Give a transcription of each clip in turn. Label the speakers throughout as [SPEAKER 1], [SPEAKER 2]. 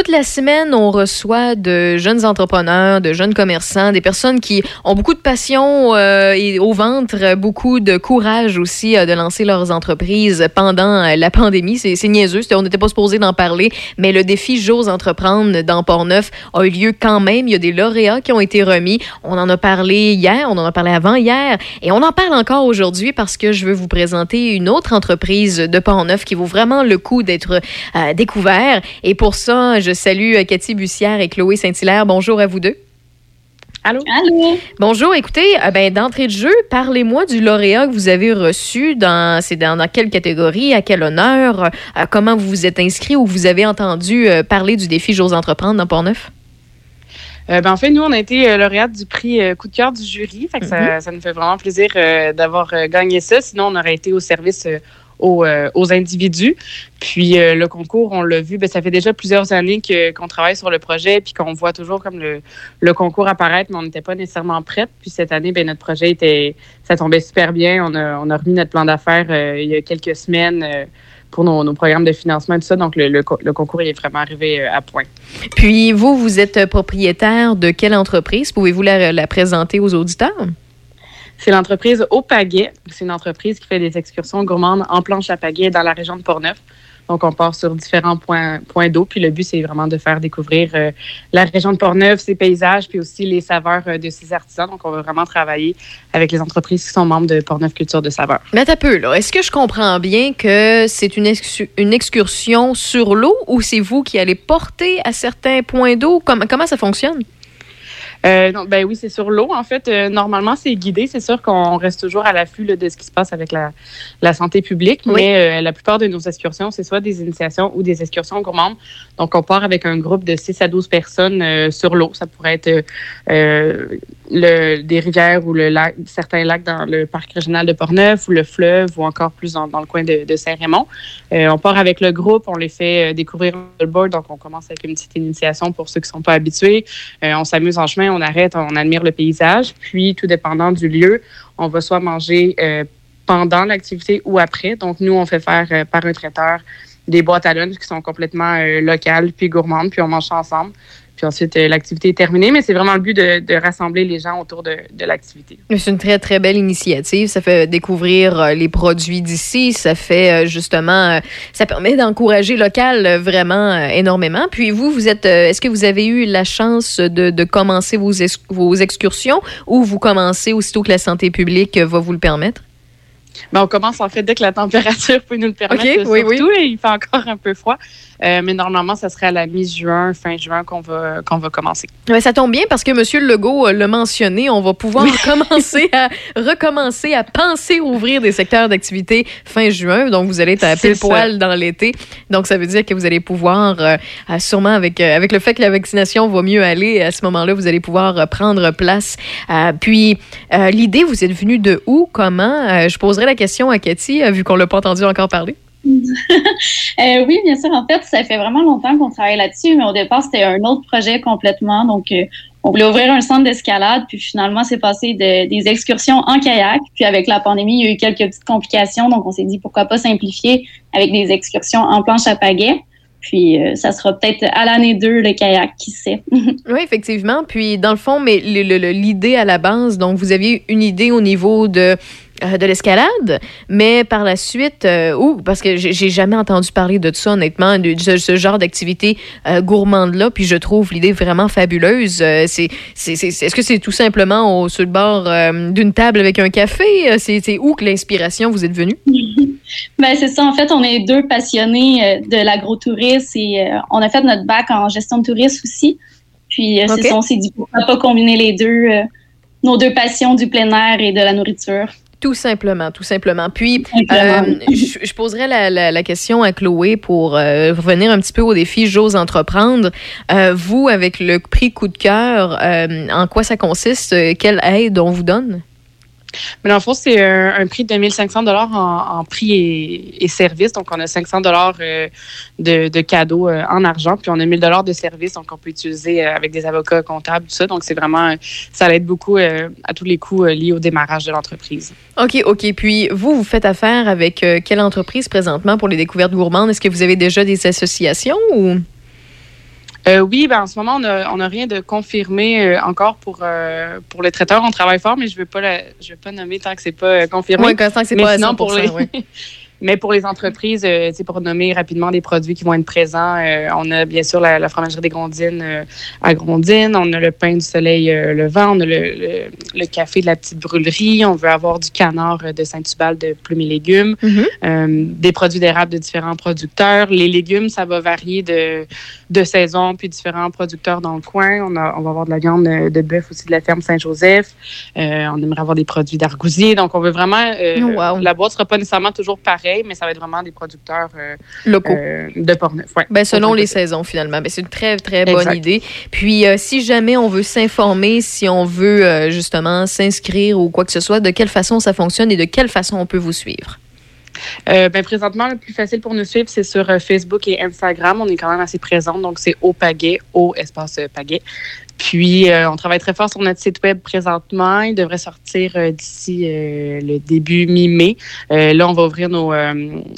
[SPEAKER 1] toute la semaine, on reçoit de jeunes entrepreneurs, de jeunes commerçants, des personnes qui ont beaucoup de passion euh, et au ventre, beaucoup de courage aussi euh, de lancer leurs entreprises pendant euh, la pandémie. C'est niaiseux, on n'était pas supposé d'en parler, mais le défi J'ose entreprendre dans Port-Neuf a eu lieu quand même. Il y a des lauréats qui ont été remis. On en a parlé hier, on en a parlé avant hier, et on en parle encore aujourd'hui parce que je veux vous présenter une autre entreprise de Port-Neuf qui vaut vraiment le coup d'être découvert. Et pour ça, je salue euh, Cathy Bussière et Chloé Saint-Hilaire. Bonjour à vous deux.
[SPEAKER 2] Allô?
[SPEAKER 3] Allô?
[SPEAKER 1] Bonjour, écoutez, euh, ben, d'entrée de jeu, parlez-moi du lauréat que vous avez reçu. Dans, c'est dans, quelle catégorie, à quel honneur, euh, comment vous vous êtes inscrit ou vous avez entendu parler du défi J'ose entreprendre dans Port-Neuf?
[SPEAKER 2] ben, en fait, nous, on a été lauréat du prix coup de cœur du jury. Fait ça, mm-hmm. nous fait vraiment plaisir d'avoir gagné ça. Sinon, on aurait été au service euh, aux, individus. Puis euh, le concours, on l'a vu, ben, ça fait déjà plusieurs années qu'on travaille sur le projet puis qu'on voit toujours comme le, concours apparaître, mais on n'était pas nécessairement prête. Puis cette année, ben, notre projet était, ça tombait super bien. On a, remis notre plan d'affaires euh, il y a quelques semaines pour nos, programmes de financement et tout ça. Donc, le, concours est vraiment arrivé à point.
[SPEAKER 1] Puis, vous, vous êtes propriétaire de quelle entreprise? Pouvez-vous la présenter aux auditeurs?
[SPEAKER 2] C'est l'entreprise Au Pagaie. C'est une entreprise qui fait des excursions gourmandes en planche à pagaie dans la région de Portneuf. Donc, on part sur différents points, d'eau. Puis le but, c'est vraiment de faire découvrir euh, la région de Portneuf, ses paysages, puis aussi les saveurs euh, de ses artisans. Donc, on va vraiment travailler avec les entreprises qui sont membres de Portneuf Culture de Saveurs.
[SPEAKER 1] Mais un peu, là. Est-ce que je comprends bien que c'est une excursion sur l'eau ou c'est vous qui allez porter à certains points d'eau? comment ça fonctionne?
[SPEAKER 2] Euh, ben oui, c'est sur l'eau. En fait, euh, normalement, c'est guidé. C'est sûr qu'on reste toujours à l'affût de ce qui se passe avec la, la santé publique, mais euh, la plupart de nos excursions, c'est soit des initiations ou des excursions gourmandes. Donc, on part avec un groupe de 6 à 12 personnes euh, sur l'eau. Ça pourrait être le, des rivières ou le lac, certains lacs dans le parc régional de Portneuf ou le fleuve ou encore plus dans, le coin de, Saint-Raymond. on part avec le groupe, on les fait découvrir le board. Donc, on commence avec une petite initiation pour ceux qui ne sont pas habitués. on s'amuse en chemin on arrête, on admire le paysage. Puis, tout dépendant du lieu, on va soit manger euh, pendant l'activité ou après. Donc, nous, on fait faire euh, par un traiteur des boîtes à lunch qui sont complètement euh, locales puis gourmandes, puis on mange ensemble. Puis ensuite, euh, l'activité est terminée, mais c'est vraiment le but de, rassembler les gens autour de, l'activité.
[SPEAKER 1] C'est une très, très belle initiative. Ça fait découvrir euh, les produits d'ici. Ça fait euh, justement, ça permet d'encourager local vraiment énormément. Puis vous, vous êtes, est-ce que vous avez eu la chance de, commencer vos, vos excursions ou vous commencez aussitôt que la santé publique va vous le permettre?
[SPEAKER 2] Ben, on commence en fait dès que la température peut nous le permettre.
[SPEAKER 1] oui, oui.
[SPEAKER 2] Et il fait encore un peu froid. Euh, mais normalement, ça serait à la mi-juin, fin juin qu'on va, qu'on va commencer.
[SPEAKER 1] ça tombe bien parce que M. Legault l'a mentionné. On va pouvoir commencer à recommencer à penser ouvrir des secteurs d'activité fin juin. Donc, vous allez être à pile poil dans l'été. Donc, ça veut dire que vous allez pouvoir, euh, sûrement avec, euh, avec le fait que la vaccination va mieux aller, à ce moment-là, vous allez pouvoir prendre place. puis, l'idée, vous êtes venu de où? Comment? je poserai la question à Cathy, vu qu'on l'a pas entendu encore parler.
[SPEAKER 3] Euh, oui, bien sûr. En fait, ça fait vraiment longtemps qu'on travaille là-dessus, mais au départ, c'était un autre projet complètement. Donc, euh, on voulait ouvrir un centre d'escalade, puis finalement, c'est passé de, des excursions en kayak. Puis avec la pandémie, il y a eu quelques petites complications, donc on s'est dit pourquoi pas simplifier avec des excursions en planche à pagaie. Puis euh, ça sera peut-être à l'année 2 le kayak, qui sait.
[SPEAKER 1] oui, effectivement. Puis dans le fond, mais l'idée à la base, donc vous aviez une idée au niveau de euh, de l'escalade, mais par la suite, euh, parce que j'ai jamais entendu parler de ça, honnêtement, de, ce, genre d'activité euh, gourmande-là, puis je trouve l'idée vraiment fabuleuse. Euh, c'est, est-ce que c'est tout simplement au, sur le bord d'une table avec un café? C'est où que l'inspiration vous est venue?
[SPEAKER 3] ben, c'est ça. En fait, on est deux passionnés de l'agrotourisme et on a fait notre bac en gestion de tourisme aussi. Puis, c'est ça, on s'est dit pourquoi pas combiner les deux, nos deux passions du plein air et de la nourriture.
[SPEAKER 1] Tout simplement, tout simplement. Puis, euh, je, poserai la, question à Chloé pour euh, revenir un petit peu au défi J'ose entreprendre. Euh, vous, avec le prix coup de cœur, en quoi ça consiste? Quelle aide on vous donne?
[SPEAKER 2] Mais dans fond, c'est un, prix de 2500 dollars en, prix et, et, services. Donc, on a 500 dollars euh, de, cadeaux euh, en argent, puis on a 1000 dollars de services, donc on peut utiliser euh, avec des avocats comptables, tout ça. Donc, c'est vraiment, ça aide beaucoup à tous les coûts liés au démarrage de l'entreprise.
[SPEAKER 1] OK, OK. Puis, vous, vous faites affaire avec quelle entreprise présentement pour les découvertes gourmandes? Est-ce que vous avez déjà des associations ou?
[SPEAKER 2] Oui, ben, en ce moment, on n'a rien de confirmé encore pour, pour le traiteur. On travaille fort, mais je ne vais, pas je vais pas nommer tant que c'est pas confirmé.
[SPEAKER 1] Oui, tant que c'est pas sinon, pour les...
[SPEAKER 2] Mais pour les entreprises, euh, pour nommer rapidement des produits qui vont être présents, euh, on a bien sûr la, fromagerie des Grondines euh, à Grondines, on a le pain du soleil euh, le vent, on a le, le, café de la petite brûlerie, on veut avoir du canard de Saint-Tubal de plumes et légumes, mm-hmm. des produits d'érable de différents producteurs. Les légumes, ça va varier de, de saison, puis différents producteurs dans le coin. On, a, on va avoir de la viande de bœuf aussi de la ferme Saint-Joseph. on aimerait avoir des produits d'argousier. Donc, on veut vraiment... Oh, la boîte sera pas nécessairement toujours pareille mais ça va être vraiment des producteurs euh,
[SPEAKER 1] locaux
[SPEAKER 2] euh, de Portneuf.
[SPEAKER 1] ben, selon les saisons, finalement. Ben, c'est une très, très bonne idée. Puis, euh, si jamais on veut s'informer, si on veut justement s'inscrire ou quoi que ce soit, de quelle façon ça fonctionne et de quelle façon on peut vous suivre?
[SPEAKER 2] ben, présentement, le plus facile pour nous suivre, c'est sur Facebook et Instagram. On est quand même assez présent, donc c'est au pagaie, au espace pagaie. Puis, euh, on travaille très fort sur notre site web présentement. Il devrait sortir euh, d'ici euh, le début mi-mai. là, on va ouvrir nos,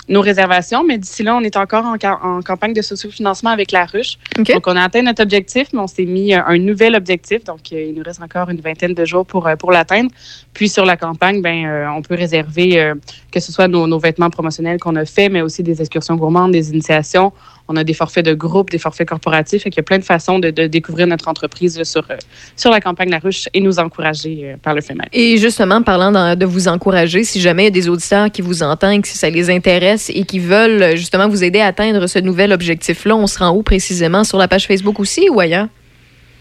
[SPEAKER 2] nos réservations, mais d'ici là, on est encore en, en campagne de socio-financement avec la ruche. Donc, on a atteint notre objectif, mais on s'est mis un nouvel objectif. Donc, il nous reste encore une vingtaine de jours pour, pour l'atteindre. Puis, sur la campagne, ben, on peut réserver que ce soit nos, nos vêtements promotionnels qu'on a faits, mais aussi des excursions gourmandes, des initiations. On a des forfaits de groupe, des forfaits corporatifs. Il y a plein de façons de, découvrir notre entreprise sur, euh, sur la campagne La Ruche et nous encourager euh, par le FEMAC.
[SPEAKER 1] Et justement, parlant de vous encourager, si jamais il y a des auditeurs qui vous entendent, si ça les intéresse et qui veulent justement vous aider à atteindre ce nouvel objectif-là, on se rend où précisément? Sur la page Facebook aussi ou ailleurs?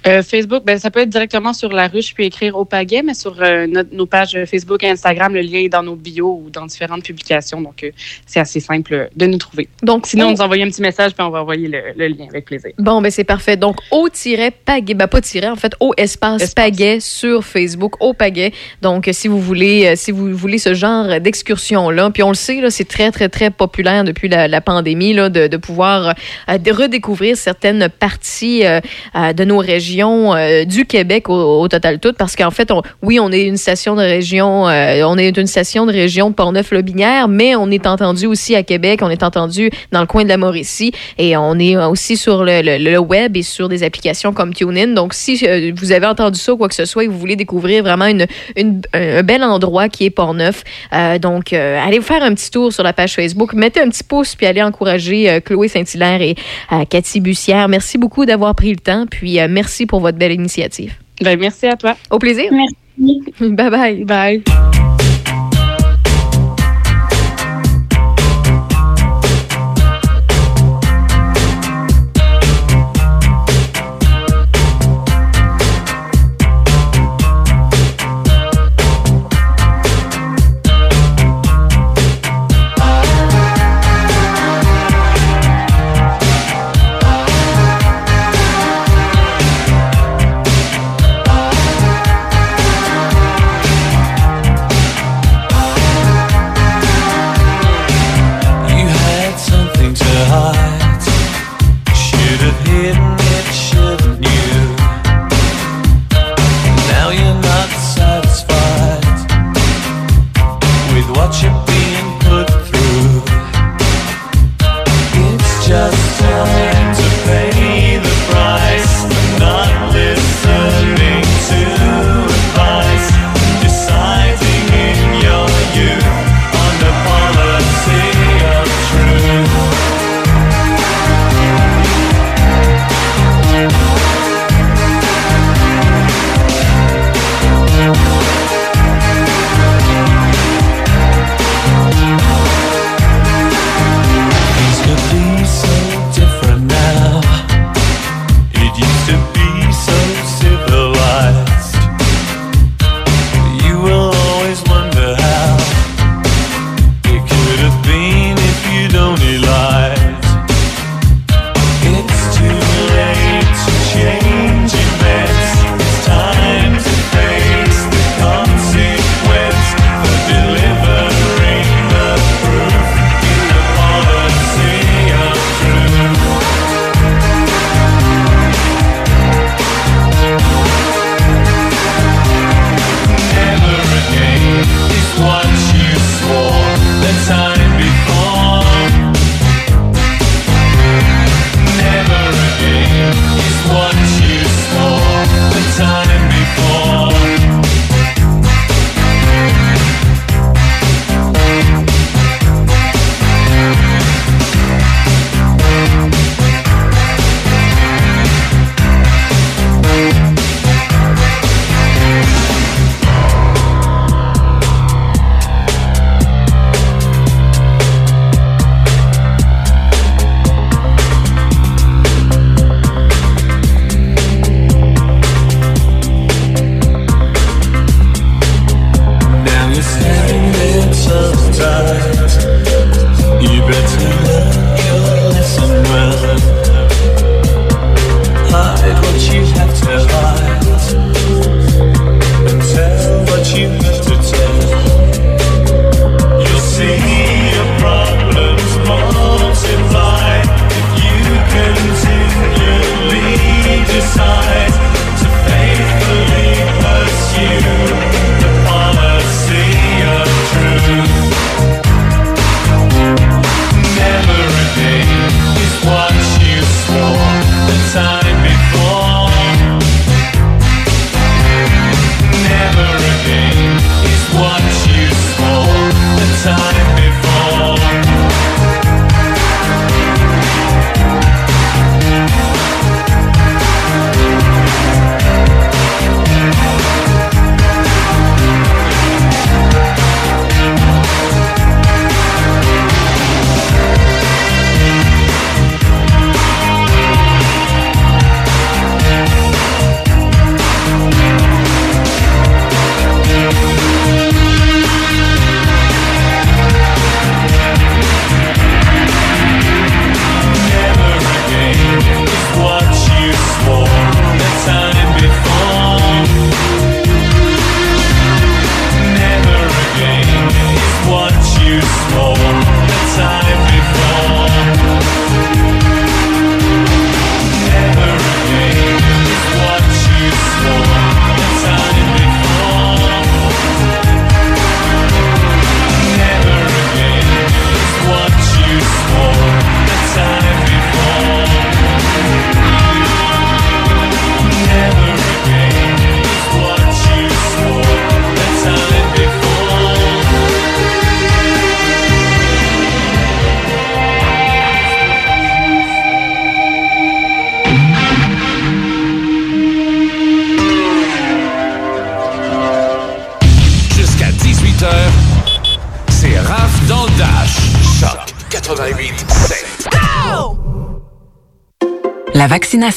[SPEAKER 2] Euh, Facebook, ben, ça peut être directement sur la ruche puis écrire au pagaie, mais sur euh, nos pages Facebook et Instagram, le lien est dans nos bios ou dans différentes publications. Donc, euh, c'est assez simple de nous trouver. Donc, sinon, on nous envoie un petit message puis on va envoyer le, lien avec plaisir.
[SPEAKER 1] Bon, ben c'est parfait. Donc, au-pagaie, ben pas tirer, en fait, au espace, espace. sur Facebook, au pagaie. Donc, si vous voulez, si vous voulez ce genre d'excursion-là, puis on le sait, c'est très, très, très populaire depuis la, pandémie, là, de, de pouvoir redécouvrir certaines parties de nos régions euh, du Québec au, total tout, parce qu'en fait, oui, on est une station de région, euh, on est une station de région de Portneuf-Lobinière, mais on est entendu aussi à Québec, on est entendu dans le coin de la Mauricie, et on est aussi sur le, web et sur des applications comme TuneIn. Donc, si euh, vous avez entendu ça ou quoi que ce soit et vous voulez découvrir vraiment une, un bel endroit qui est Portneuf, donc allez vous faire un petit tour sur la page Facebook, mettez un petit pouce puis allez encourager Chloé Saint-Hilaire et Cathy Bussière. Merci beaucoup d'avoir pris le temps, puis merci pour votre belle initiative.
[SPEAKER 2] Ben, merci à toi.
[SPEAKER 1] Au plaisir.
[SPEAKER 3] Merci.
[SPEAKER 1] Bye bye.
[SPEAKER 2] Bye.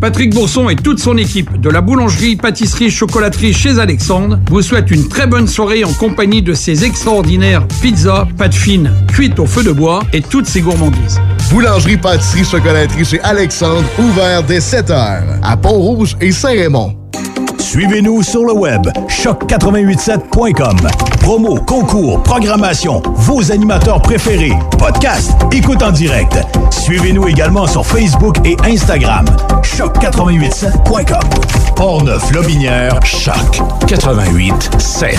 [SPEAKER 4] Patrick Bourson et toute son équipe de la boulangerie, pâtisserie, chocolaterie chez Alexandre vous souhaitent une très bonne soirée en compagnie de ces extraordinaires pizzas, pâtes fines, cuites au feu de bois et toutes ces gourmandises.
[SPEAKER 5] Boulangerie, pâtisserie, chocolaterie chez Alexandre, ouvert dès 7 heures à Pont-Rouge et Saint-Raymond.
[SPEAKER 6] Suivez-nous sur le web choc887.com. Promo, concours, programmation, vos animateurs préférés, podcast, écoute en direct. Suivez-nous également sur Facebook et Instagram. choc887.com. Portneuf Lobinière, Choc 887.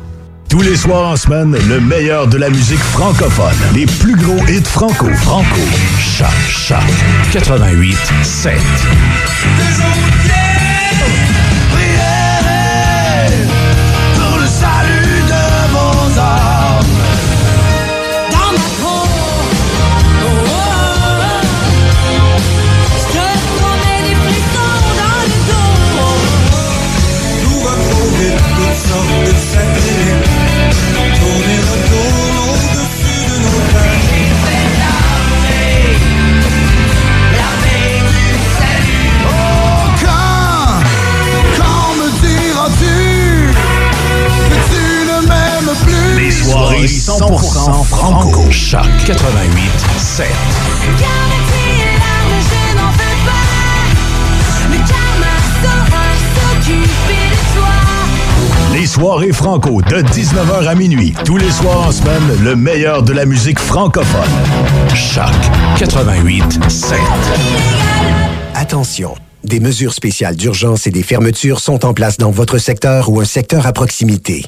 [SPEAKER 6] Tous les soirs en semaine, le meilleur de la musique francophone. Les plus gros hits franco. Franco. Choc, choc. 88, 7. Les soirées 100% franco. Choc 88, 7.
[SPEAKER 7] je n'en veux pas. Le karma saura s'occuper de toi.
[SPEAKER 6] Les soirées franco de 19h à minuit. Tous les soirs en semaine, le meilleur de la musique francophone. Choc 88, 7.
[SPEAKER 8] Attention, des mesures spéciales d'urgence et des fermetures sont en place dans votre secteur ou un secteur à proximité.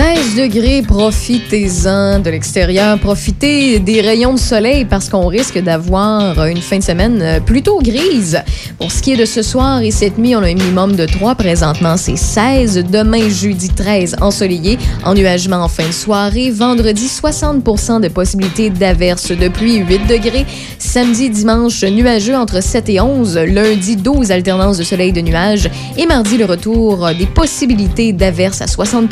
[SPEAKER 1] 16 degrés, profitez-en de l'extérieur. Profitez des rayons de soleil parce qu'on risque d'avoir une fin de semaine euh, plutôt grise. Pour ce qui est de ce soir et cette nuit, on a un minimum de 3. Présentement, c'est 16. Demain, jeudi 13, ensoleillé. Ennuagement en fin de soirée. Vendredi, 60% de possibilité d'averse de pluie, 8 degrés. Samedi, dimanche, nuageux entre 7 et 11. Lundi, 12 alternances de soleil et de nuages. Et mardi, le retour des possibilités d'averse à 60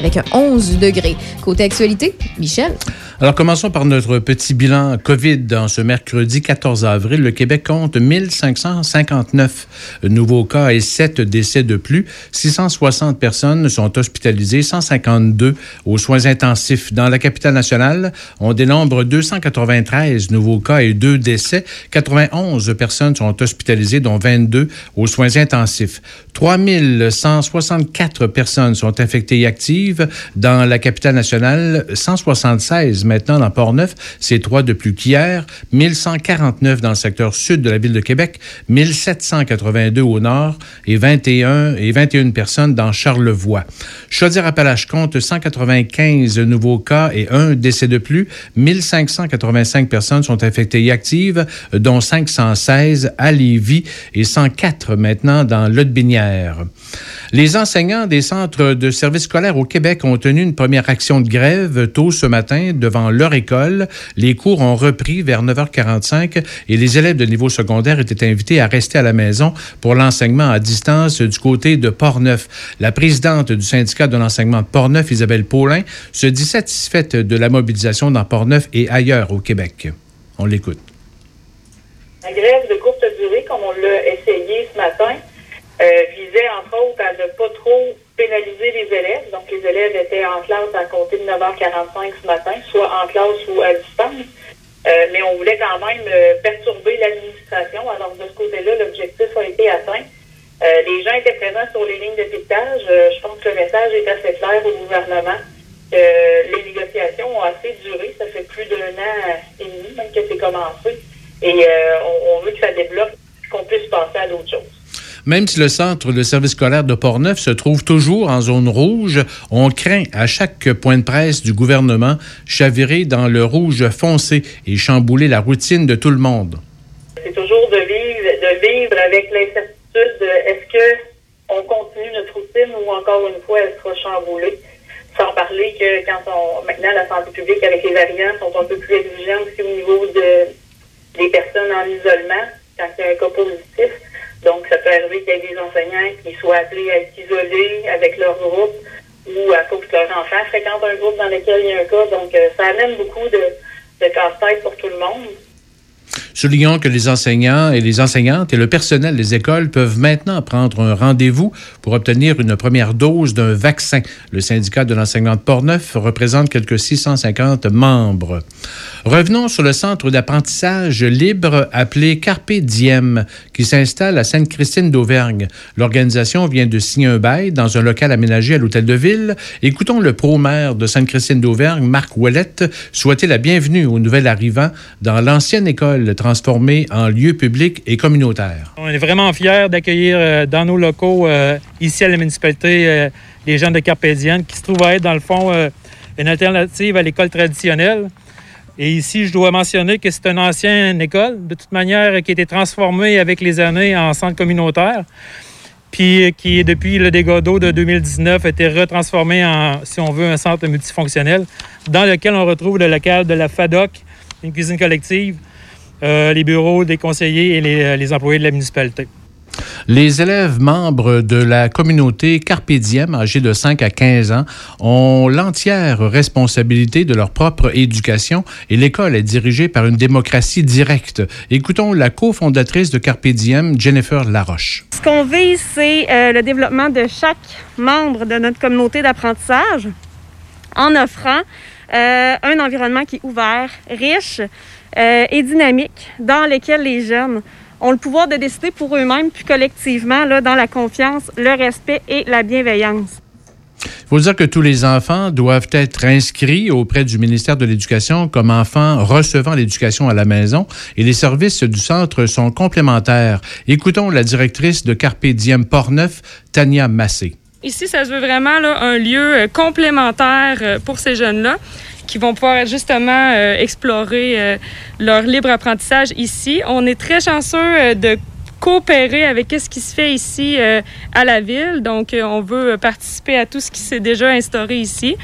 [SPEAKER 1] avec un 11 degrés. Côté actualité, Michel?
[SPEAKER 9] Alors, commençons par notre petit bilan COVID. Dans ce mercredi 14 avril, le Québec compte 1559 nouveaux cas et 7 décès de plus. 660 personnes sont hospitalisées, 152 aux soins intensifs. Dans la capitale nationale, on dénombre 293 nouveaux cas et 2 décès. 91 personnes sont hospitalisées, dont 22 aux soins intensifs. 3164 personnes sont infectées et actives. Dans la capitale nationale, 176 maintenant dans Port-Neuf. C'est trois de plus qu'hier. 1149 dans le secteur sud de la ville de Québec, 1782 au nord et 21 et 21 personnes dans Charlevoix. Chaudière-Appalaches compte 195 nouveaux cas et un décès de plus. 1585 personnes sont infectées et actives, dont 516 à Lévis et 104 maintenant dans Lotbinière. Les enseignants des centres de services scolaires au Québec ont tenu une première action de grève tôt ce matin devant leur école. Les cours ont repris vers 9h45 et les élèves de niveau secondaire étaient invités à rester à la maison pour l'enseignement à distance du côté de Portneuf. La présidente du syndicat de l'enseignement de Portneuf, Isabelle Paulin, se dit satisfaite de la mobilisation dans Portneuf et ailleurs au Québec. On l'écoute.
[SPEAKER 10] La grève de courte durée, comme on l'a essayé ce matin, visait entre autres à ne pas trop pénaliser les élèves. Donc, les élèves étaient en classe à compter de 9h45 ce matin, soit en classe ou à distance. Euh, mais on voulait quand même euh, perturber l'administration. Alors, de ce côté-là, l'objectif a été atteint. Euh, les gens étaient présents sur les lignes de piquetage. Euh, je pense que le message est assez clair au gouvernement. Euh, les négociations ont assez duré. Ça fait plus d'un an et demi même que c'est commencé. Et euh, on, on veut que ça débloque, qu'on puisse passer à d'autres choses.
[SPEAKER 9] Même si le centre de service scolaire de Portneuf se trouve toujours en zone rouge, on craint à chaque point de presse du gouvernement chavirer dans le rouge foncé et chambouler la routine de tout le monde.
[SPEAKER 10] C'est toujours de vivre, de vivre avec l'incertitude de est-ce que on continue notre routine ou encore une fois elle sera chamboulée. Sans parler que quand on maintenant la santé publique avec les variants sont un peu plus exigeants aussi au niveau de des personnes en isolement quand il y a un cas positif. Donc, ça peut arriver qu'il y ait des enseignants qui soient appelés à être isolés avec leur groupe ou à cause que leur enfant fréquente un groupe dans lequel il y a un cas. Donc, euh, ça amène beaucoup de, de casse-tête pour tout le monde.
[SPEAKER 9] Soulignons que les enseignants et les enseignantes et le personnel des écoles peuvent maintenant prendre un rendez-vous pour obtenir une première dose d'un vaccin. Le syndicat de l'enseignement de Portneuf représente quelques 650 membres. Revenons sur le centre d'apprentissage libre appelé Carpe Diem, qui s'installe à Sainte-Christine d'Auvergne. L'organisation vient de signer un bail dans un local aménagé à l'hôtel de ville. Écoutons le pro-maire de Sainte-Christine d'Auvergne, Marc Ouellette, souhaiter la bienvenue aux nouvel arrivants dans l'ancienne école transformée en lieu public et communautaire.
[SPEAKER 11] On est vraiment fiers d'accueillir euh, dans nos locaux, euh, ici à la municipalité, euh, les gens de Carpédienne qui se trouvent à être, dans le fond, euh, une alternative à l'école traditionnelle. Et ici, je dois mentionner que c'est une ancienne école, de toute manière, qui a été transformée avec les années en centre communautaire, puis euh, qui, depuis le dégât d'eau de 2019, a été retransformée en, si on veut, un centre multifonctionnel, dans lequel on retrouve le local de la FADOC, une cuisine collective, euh, les bureaux des conseillers et les, les employés de la municipalité.
[SPEAKER 9] Les élèves membres de la communauté Carpe Diem, âgés de 5 à 15 ans, ont l'entière responsabilité de leur propre éducation et l'école est dirigée par une démocratie directe. Écoutons la cofondatrice de Carpe Diem, Jennifer Laroche.
[SPEAKER 12] Ce qu'on vise, c'est euh, le développement de chaque membre de notre communauté d'apprentissage en offrant euh, un environnement qui est ouvert, riche euh, et dynamique, dans lequel les jeunes ont le pouvoir de décider pour eux-mêmes, puis collectivement, là, dans la confiance, le respect et la bienveillance.
[SPEAKER 9] Il faut dire que tous les enfants doivent être inscrits auprès du ministère de l'Éducation comme enfants recevant l'éducation à la maison et les services du centre sont complémentaires. Écoutons la directrice de Carpe Diem Portneuf, Tania Massé.
[SPEAKER 13] Ici, ça se veut vraiment là, un lieu euh, complémentaire euh, pour ces jeunes-là qui vont pouvoir justement euh, explorer euh, leur libre apprentissage ici. On est très chanceux euh, de coopérer avec ce qui se fait ici à la ville. Donc, on veut participer à tout ce qui s'est déjà instauré ici.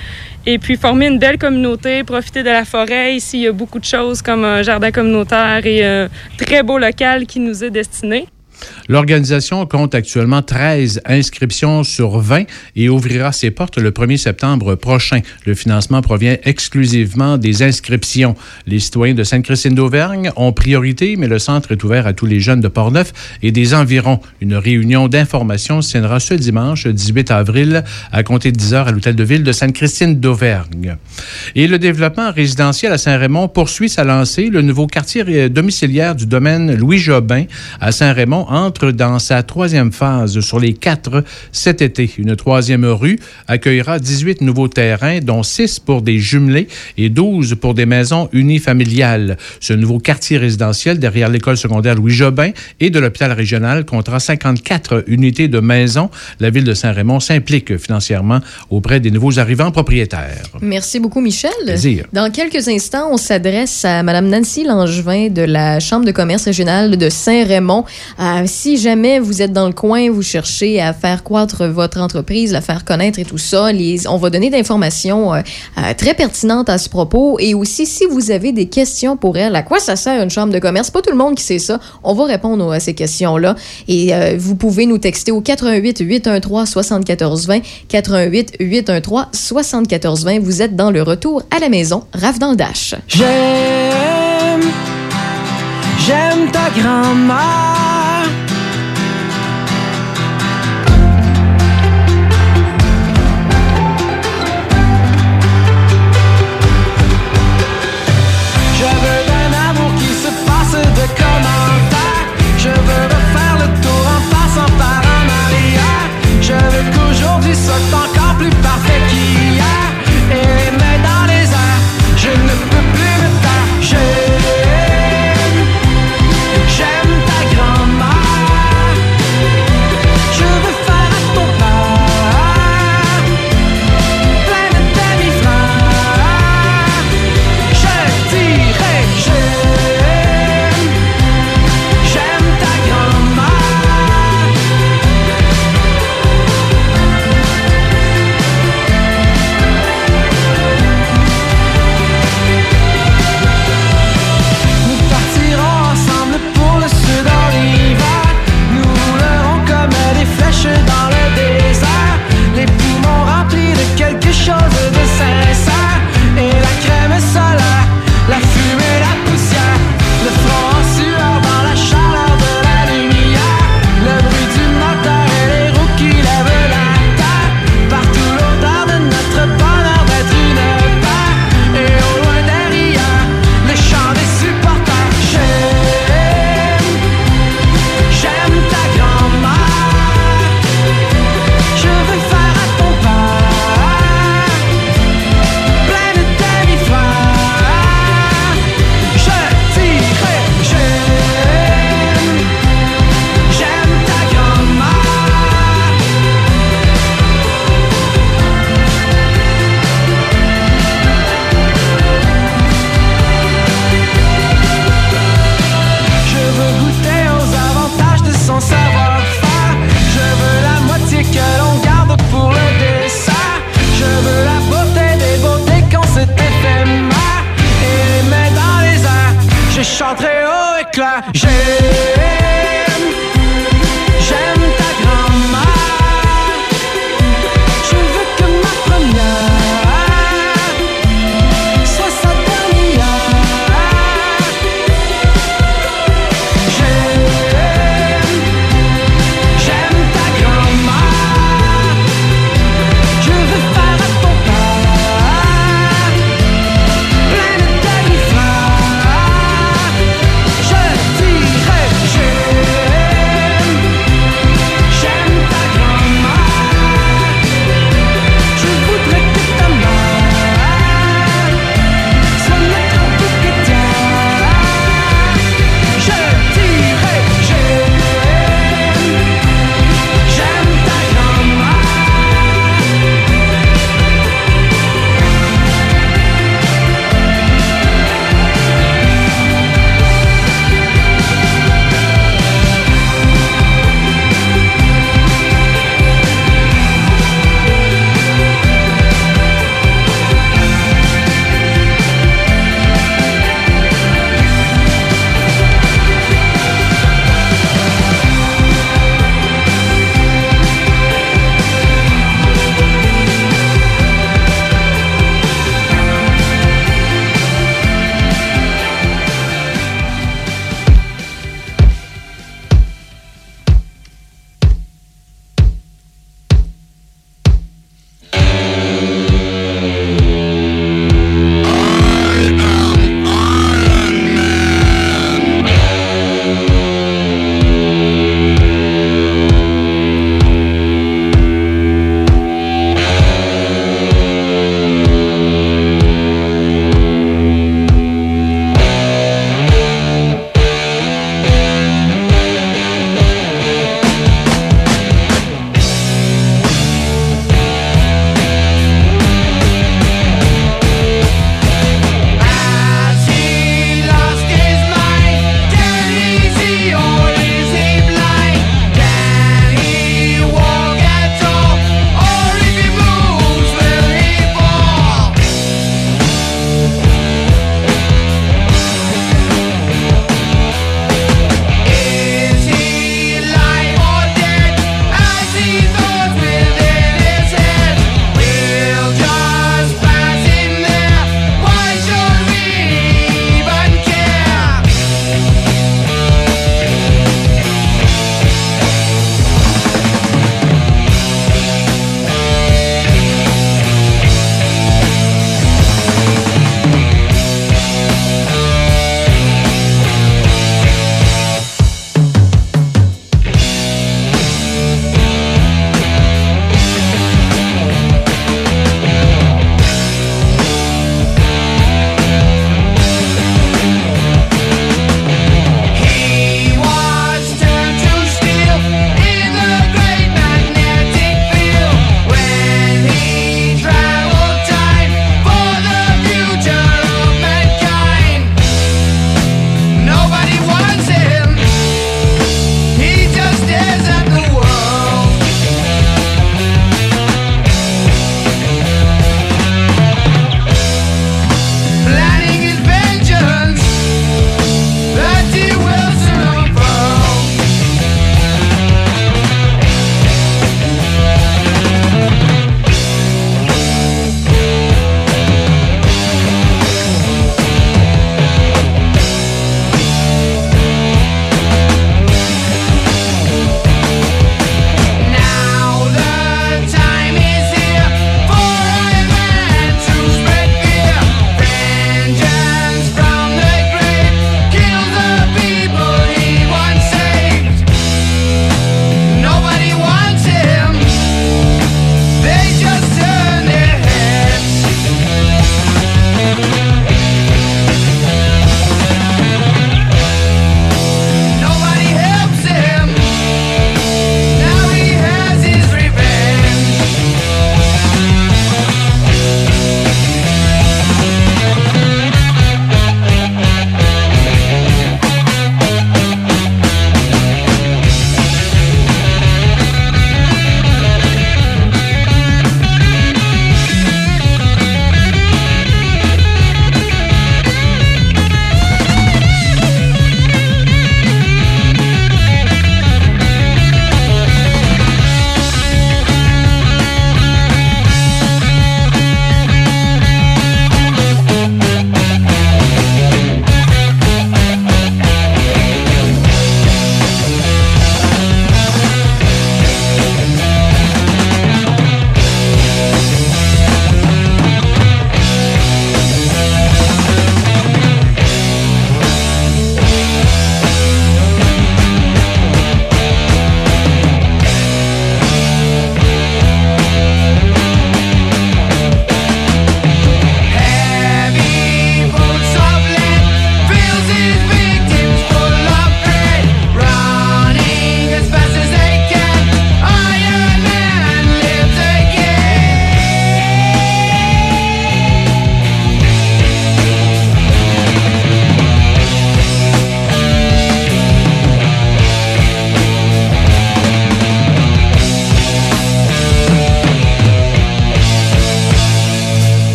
[SPEAKER 13] Et puis, former une belle communauté, profiter de la forêt. Ici, il y a beaucoup de choses comme un jardin communautaire et un très beau local qui nous est destiné.
[SPEAKER 9] L'organisation compte actuellement 13 inscriptions sur 20 et ouvrira ses portes le 1er septembre prochain. Le financement provient exclusivement des inscriptions. Les citoyens de Sainte-Christine d'Auvergne ont priorité, mais le centre est ouvert à tous les jeunes de Portneuf et des environs. Une réunion d'information se tiendra ce dimanche 18 avril à compter de 10 heures à l'hôtel de ville de Sainte-Christine d'Auvergne. Et le développement résidentiel à Saint-Raymond poursuit sa lancée. Le nouveau quartier euh, domiciliaire du domaine Louis Jobin à Saint-Raymond entre dans sa troisième phase sur les quatre cet été. Une troisième rue accueillera 18 nouveaux terrains, dont 6 pour des jumelés et 12 pour des maisons unifamiliales. Ce nouveau quartier résidentiel derrière l'école secondaire Louis Jobin et de l'hôpital régional comptera 54 unités de maisons. La ville de Saint-Raymond s'implique financièrement auprès des nouveaux arrivants propriétaires.
[SPEAKER 1] Merci beaucoup, Michel.
[SPEAKER 9] Plaisir.
[SPEAKER 1] Dans quelques instants, on s'adresse à Mme Nancy Langevin de la Chambre de commerce régionale de Saint-Raymond. Euh, si jamais vous êtes dans le coin, vous cherchez à faire croître votre entreprise, la faire connaître et tout ça, on va donner d'informations euh, euh, très pertinentes à ce propos. Et aussi, si vous avez des questions pour elle, à quoi ça sert une chambre de commerce? Pas tout le monde qui sait ça. On va répondre à ces questions-là. Et vous pouvez nous texter au 88 813 74 20 88 813 74 20. Vous êtes dans le retour à la maison, Raph dans le Dash.
[SPEAKER 14] J'aime, j'aime ta grand-mère. Qu'aujourd'hui soit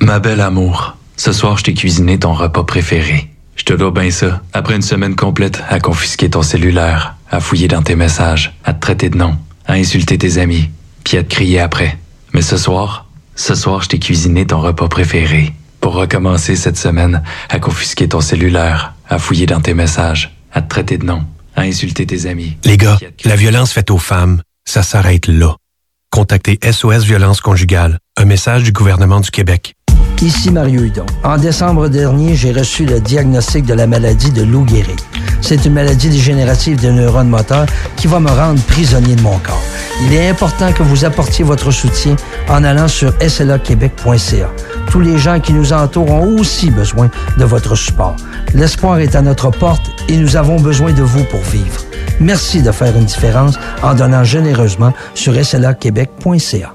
[SPEAKER 15] Ma belle amour, ce soir, je t'ai cuisiné ton repas préféré. Je te dois bien ça. Après une semaine complète à confisquer ton cellulaire, à fouiller dans tes messages, à te traiter de nom, à insulter tes amis, puis à te crier après. Mais ce soir, ce soir, je t'ai cuisiné ton repas préféré. Pour recommencer cette semaine à confisquer ton cellulaire, à fouiller dans tes messages, à te traiter de nom, à insulter tes amis.
[SPEAKER 16] Les gars, la violence faite aux femmes, ça s'arrête là. Contactez SOS Violence Conjugale, un message du gouvernement du Québec.
[SPEAKER 17] Ici Mario Hudon. En décembre dernier, j'ai reçu le diagnostic de la maladie de Lou Gehrig. C'est une maladie dégénérative des neurones moteurs qui va me rendre prisonnier de mon corps. Il est important que vous apportiez votre soutien en allant sur slaquebec.ca. Tous les gens qui nous entourent ont aussi besoin de votre support. L'espoir est à notre porte et nous avons besoin de vous pour vivre. Merci de faire une différence en donnant généreusement sur slaquebec.ca.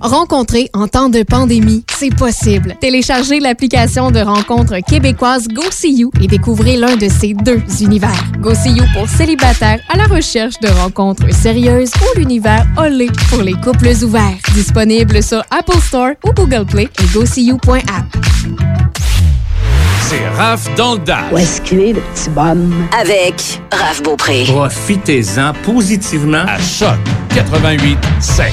[SPEAKER 18] Rencontrer en temps de pandémie, c'est possible. Téléchargez l'application de rencontre québécoise GoSeeYou et découvrez l'un de ces deux univers. GoSeeYou pour célibataires à la recherche de rencontres sérieuses ou l'univers Olé pour les couples ouverts. Disponible sur Apple Store ou Google Play et GoSeeYou.app.
[SPEAKER 6] C'est Raph dans le Dash.
[SPEAKER 19] Où est-ce qu'il est, le petit bonhomme?
[SPEAKER 20] Avec Raph Beaupré.
[SPEAKER 6] Profitez-en positivement à Choc 88 7.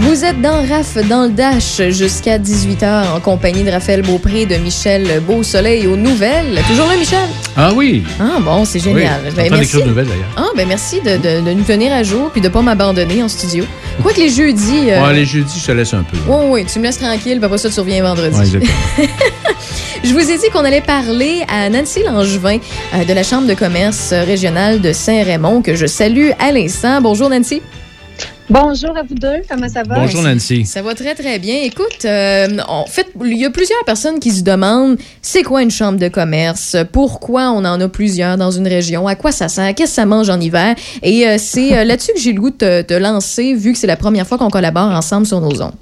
[SPEAKER 1] Vous êtes dans RAF dans le Dash jusqu'à 18h en compagnie de Raphaël Beaupré et de Michel Beausoleil aux nouvelles. Toujours là, Michel?
[SPEAKER 21] Ah oui!
[SPEAKER 1] Ah bon, c'est génial.
[SPEAKER 21] Oui,
[SPEAKER 1] Ben,
[SPEAKER 21] en train
[SPEAKER 1] merci.
[SPEAKER 21] d'écrire une nouvelle, d'ailleurs.
[SPEAKER 1] Ah, ben merci de, de- de nous tenir à jour puis de pas m'abandonner en studio. Quoi que les jeudis. euh,
[SPEAKER 21] Ouais, les jeudis, je te laisse un peu.
[SPEAKER 1] Oui, oui, tu me laisses tranquille, puis après ça, tu reviens vendredi.
[SPEAKER 21] Ouais, exactement.
[SPEAKER 1] Je vous ai dit qu'on allait parler à Nancy Langevin euh, de la Chambre de commerce régionale de Saint-Raymond, que je salue à l'instant. Bonjour, Nancy.
[SPEAKER 22] Bonjour à vous deux, comment ça va?
[SPEAKER 21] Bonjour, Nancy.
[SPEAKER 1] Ça va très, très bien. Écoute, euh, en fait, il y a plusieurs personnes qui se demandent c'est quoi une chambre de commerce? Pourquoi on en a plusieurs dans une région? À quoi ça sert? Qu'est-ce que ça mange en hiver? Et euh, c'est euh, là-dessus que j'ai le goût de te, te lancer, vu que c'est la première fois qu'on collabore ensemble sur nos ondes.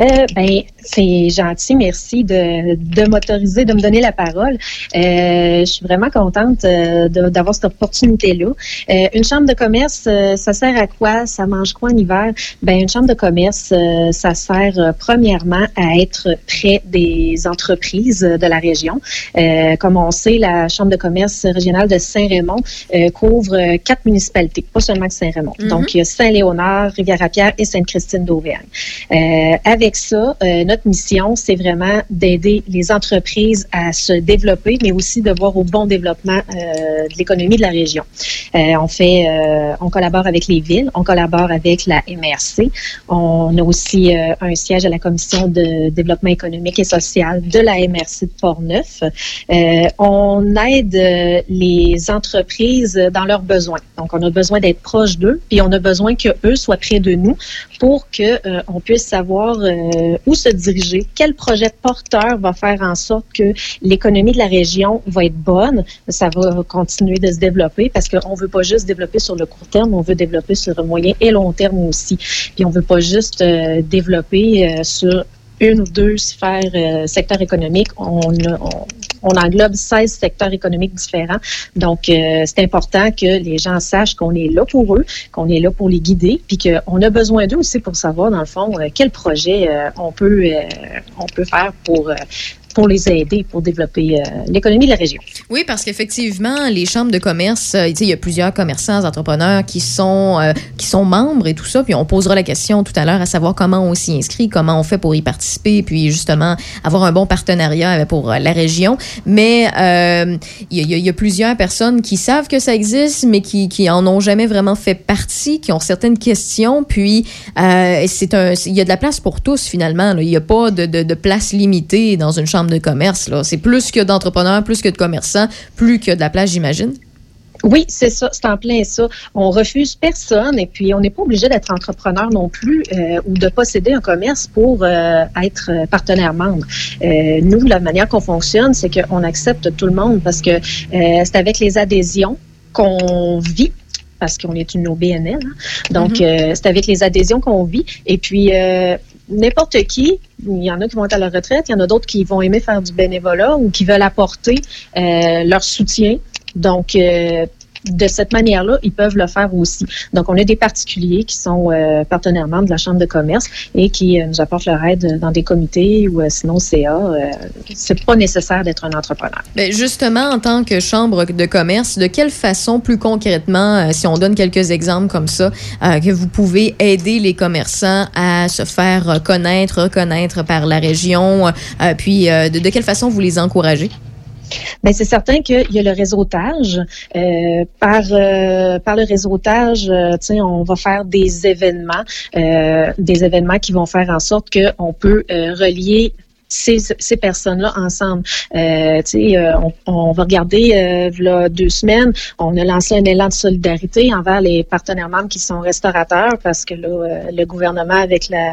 [SPEAKER 22] Euh, ben, c'est gentil, merci de, de m'autoriser, de me donner la parole. Euh, je suis vraiment contente euh, d'avoir cette opportunité-là. Euh, une chambre de commerce, ça sert à quoi? Ça mange quoi en hiver? Ben, une chambre de commerce, ça sert premièrement à être près des entreprises de la région. Comme on sait, la chambre de commerce régionale de Saint-Raymond couvre quatre municipalités, pas seulement Saint-Raymond.
[SPEAKER 23] Mhm.
[SPEAKER 22] Donc, il y a Saint-Léonard, Rivière-à-Pierre et Sainte-Christine d'Auvergne. Avec ça, notre mission, c'est vraiment d'aider les entreprises à se développer, mais aussi de voir au bon développement euh, de l'économie de la région. Euh, on fait, euh, on collabore avec les villes, on collabore avec la MRC. On a aussi un siège à la commission de développement économique et social de la MRC de Portneuf. On aide les entreprises dans leurs besoins. Donc, on a besoin d'être proche d'eux, puis on a besoin que eux soient près de nous pour que on puisse savoir où se diriger, quel projet porteur va faire en sorte que l'économie de la région va être bonne, ça va continuer de se développer parce qu'on veut pas juste développer sur le court terme, on veut développer sur le moyen et long terme aussi. Puis on veut pas juste euh, développer euh, sur une ou deux sphères, euh, secteurs économiques. On, on, on englobe 16 secteurs économiques différents. Donc, euh, c'est important que les gens sachent qu'on est là pour eux, qu'on est là pour les guider, puis qu'on a besoin d'eux aussi pour savoir, dans le fond, euh, quel projet euh, on, peut, euh, on peut faire pour, euh, pour les aider, pour développer euh, l'économie de la région.
[SPEAKER 1] Oui, parce qu'effectivement, les chambres de commerce, euh, il y a plusieurs commerçants, entrepreneurs qui sont, euh, qui sont membres et tout ça. Puis on posera la question tout à l'heure à savoir comment on s'y inscrit, comment on fait pour y participer, puis justement avoir un bon partenariat pour la région. Mais il y, a- plusieurs personnes qui savent que ça existe, mais qui, en ont jamais vraiment fait partie, qui ont certaines questions. Puis c'est un, il y a de la place pour tous finalement. Il n'y a pas de, de, de place limitée dans une chambre de commerce. là. C'est plus que d'entrepreneurs, plus que de commerçants, plus que de la place, j'imagine.
[SPEAKER 22] Oui, c'est ça, c'est en plein ça. On refuse personne et puis on n'est pas obligé d'être entrepreneur non plus euh, ou de posséder un commerce pour euh, être partenaire membre. Euh, nous, la manière qu'on fonctionne, c'est qu'on accepte tout le monde parce que c'est avec les adhésions qu'on vit parce qu'on est une OBNL. hein. Donc,
[SPEAKER 24] Mhm.
[SPEAKER 22] euh, c'est avec les adhésions qu'on vit. Et puis, euh, n'importe qui, il y en a qui vont être à la retraite, il y en a d'autres qui vont aimer faire du bénévolat ou qui veulent apporter euh, leur soutien. Donc, euh, de cette manière-là, ils peuvent le faire aussi. Donc, on a des particuliers qui sont euh, partenaires membres de la Chambre de commerce et qui euh, nous apportent leur aide dans des comités ou euh, sinon CA. Euh, c'est pas nécessaire d'être un entrepreneur.
[SPEAKER 1] Ben, justement, en tant que chambre de commerce, de quelle façon, plus concrètement, euh, si on donne quelques exemples comme ça, que vous pouvez aider les commerçants à se faire connaître, reconnaître par la région, puis de quelle façon vous les encouragez?
[SPEAKER 22] Ben c'est certain qu'il y a le réseautage. Euh, par euh, par le réseautage, euh, on va faire des événements, euh, des événements qui vont faire en sorte qu'on peut euh, relier ces, ces personnes-là ensemble. Euh, tu sais, euh, on, on va regarder, euh, là, deux semaines, on a lancé un élan de solidarité envers les partenaires membres qui sont restaurateurs parce que là, euh, le gouvernement, avec la,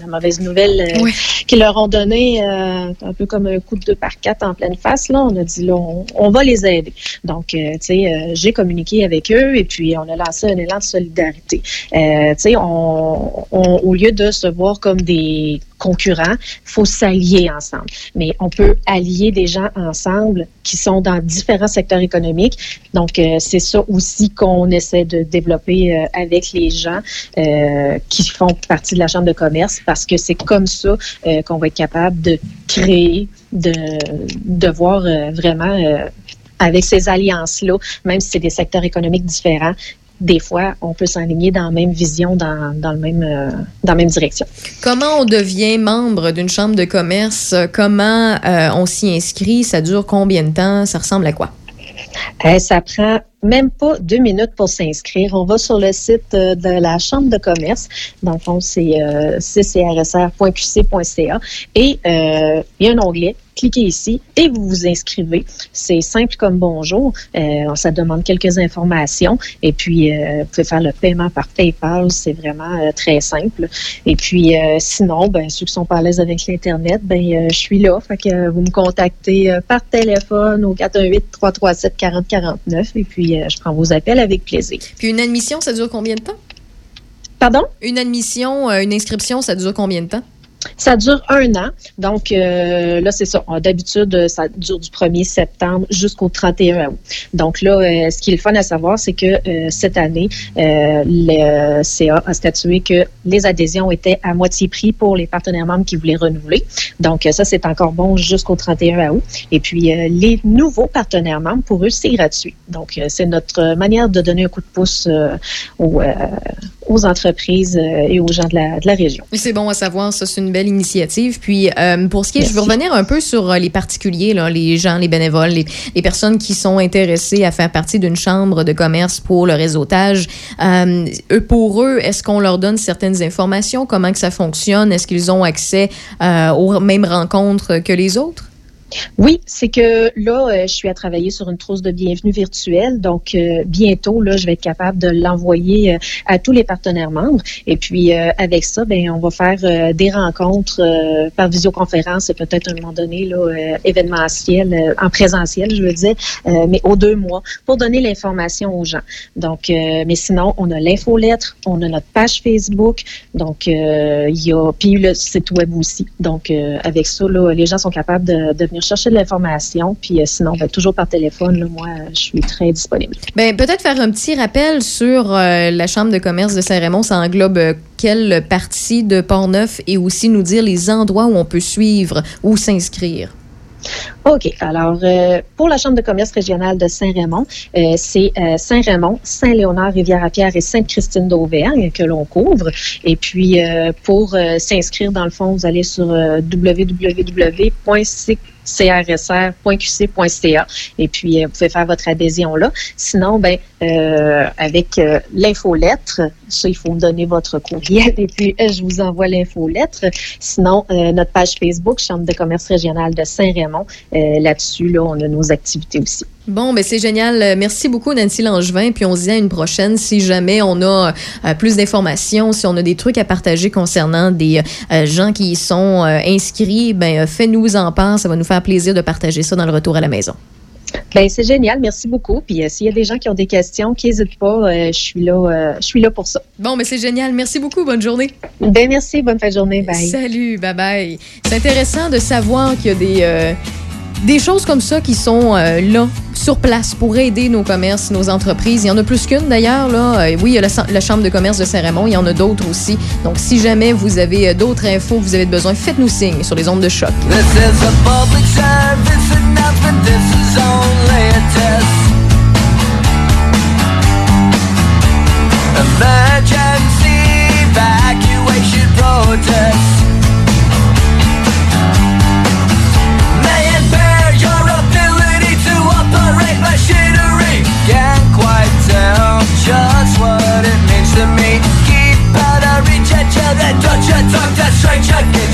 [SPEAKER 22] la mauvaise nouvelle euh,
[SPEAKER 1] Oui.
[SPEAKER 22] qu'ils leur ont donné, euh, un peu comme un coup de deux par quatre en pleine face, là, on a dit, là, on, on va les aider. Donc, euh, tu sais, euh, j'ai communiqué avec eux et puis on a lancé un élan de solidarité. Euh, tu sais, on, on- au lieu de se voir comme des concurrents, faut s'allier ensemble. Mais on peut allier des gens ensemble qui sont dans différents secteurs économiques. Donc, euh, c'est ça aussi qu'on essaie de développer euh, avec les gens euh, qui font partie de la Chambre de commerce parce que c'est comme ça euh, qu'on va être capable de créer, de, de voir euh, vraiment euh, avec ces alliances-là, même si c'est des secteurs économiques différents, des fois, on peut s'aligner dans la même vision, dans, dans, le même, euh, dans la même direction.
[SPEAKER 1] Comment on devient membre d'une chambre de commerce? Comment euh, on s'y inscrit? Ça dure combien de temps? Ça ressemble à quoi?
[SPEAKER 22] Eh, ça prend même pas deux minutes pour s'inscrire. On va sur le site euh, de la Chambre de commerce. Dans le fond, c'est euh, ccrsr.qc.ca. Et euh, il y a un onglet. Cliquez ici et vous vous inscrivez. C'est simple comme bonjour. Euh, ça demande quelques informations. Et puis, euh, vous pouvez faire le paiement par PayPal. C'est vraiment euh, très simple. Et puis, sinon, ben, ceux qui sont pas à l'aise avec l'Internet, ben, je suis là. Fait que vous me contactez par téléphone au 418-337-4049 et puis je prends vos appels avec plaisir.
[SPEAKER 1] Puis une admission, ça dure combien de temps?
[SPEAKER 22] Pardon?
[SPEAKER 1] Une admission, une inscription, ça dure combien de temps?
[SPEAKER 22] Ça dure un an. Donc, euh, là, c'est ça. Euh, D'habitude, euh, ça dure du 1er septembre jusqu'au 31 août. Donc, là, ce qui est le fun à savoir, c'est que cette année, le CA a statué que les adhésions étaient à moitié prix pour les partenaires membres qui voulaient renouveler. Donc, ça, c'est encore bon jusqu'au 31 août. Et puis, les nouveaux partenaires membres, pour eux, c'est gratuit. Donc, c'est notre manière de donner un coup de pouce aux, entreprises et aux gens de la, de la région.
[SPEAKER 1] C'est bon à savoir, ça, c'est une belle initiative. Puis, euh, pour ce qui est, je veux revenir un peu sur euh, les particuliers, là, les gens, les bénévoles, les, les personnes qui sont intéressées à faire partie d'une chambre de commerce pour le réseautage. Euh, pour eux, est-ce qu'on leur donne certaines informations? Comment que ça fonctionne? Est-ce qu'ils ont accès euh, aux mêmes rencontres que les autres?
[SPEAKER 22] Oui, c'est que là, euh, je suis à travailler sur une trousse de bienvenue virtuelle. Donc, euh, bientôt, là, je vais être capable de l'envoyer euh, à tous les partenaires membres. Et puis, euh, avec ça, ben, on va faire euh, des rencontres euh, par visioconférence et peut-être à un moment donné, là, événementiel, en présentiel, je veux dire, mais aux deux mois, pour donner l'information aux gens. Donc, mais sinon, on a l'infolettre, on a notre page Facebook. Donc, il y a, puis le site web aussi. Donc, avec ça, là, les gens sont capables de, de venir chercher de l'information. Puis euh, sinon, ben, toujours par téléphone, là, moi, je suis très disponible.
[SPEAKER 1] Ben, peut-être faire un petit rappel sur euh, la Chambre de commerce de Saint-Raymond. Ça englobe euh, quelle partie de Port-Neuf et aussi nous dire les endroits où on peut suivre ou s'inscrire?
[SPEAKER 22] OK. Alors, euh, pour la Chambre de commerce régionale de Saint-Raymond, euh, c'est euh, Saint-Raymond, Saint-Léonard, Rivière-à-Pierre et Sainte-Christine d'Auvergne que l'on couvre. Et puis, euh, pour euh, s'inscrire, dans le fond, vous allez sur euh, www.crsr.qc.ca et puis euh, vous pouvez faire votre adhésion là. Sinon, ben euh, avec euh, l'infolettre, ça, il faut me donner votre courriel et puis je vous envoie l'infolettre. Sinon, notre page Facebook, Chambre de commerce régionale de Saint-Raymond, là-dessus, là, on a nos activités aussi.
[SPEAKER 1] Bon, ben c'est génial. Euh, Merci beaucoup, Nancy Langevin. Puis on se dit à une prochaine si jamais on a euh, plus d'informations, si on a des trucs à partager concernant des euh, gens qui y sont euh, inscrits, ben fais-nous en part. Ça va nous faire plaisir de partager ça dans le retour à la maison.
[SPEAKER 22] Ben, c'est génial, merci beaucoup. Puis s'il y a des gens qui ont des questions, qui n'hésitent pas, je suis là, je suis là pour ça.
[SPEAKER 1] Bon, mais c'est génial. Merci beaucoup. Bonne journée.
[SPEAKER 22] Ben merci, bonne fin de journée, bye.
[SPEAKER 1] Salut, bye bye. C'est intéressant de savoir qu'il y a des, des choses comme ça qui sont euh, là, sur place, pour aider nos commerces, nos entreprises. Il y en a plus qu'une d'ailleurs. Là. Euh, oui, il y a la, Chambre de commerce de Saint-Raymond, il y en a d'autres aussi. Donc, si jamais vous avez euh, d'autres infos vous avez besoin, faites-nous signe sur les ondes de choc.
[SPEAKER 14] that touch, that talk,
[SPEAKER 24] that strange, that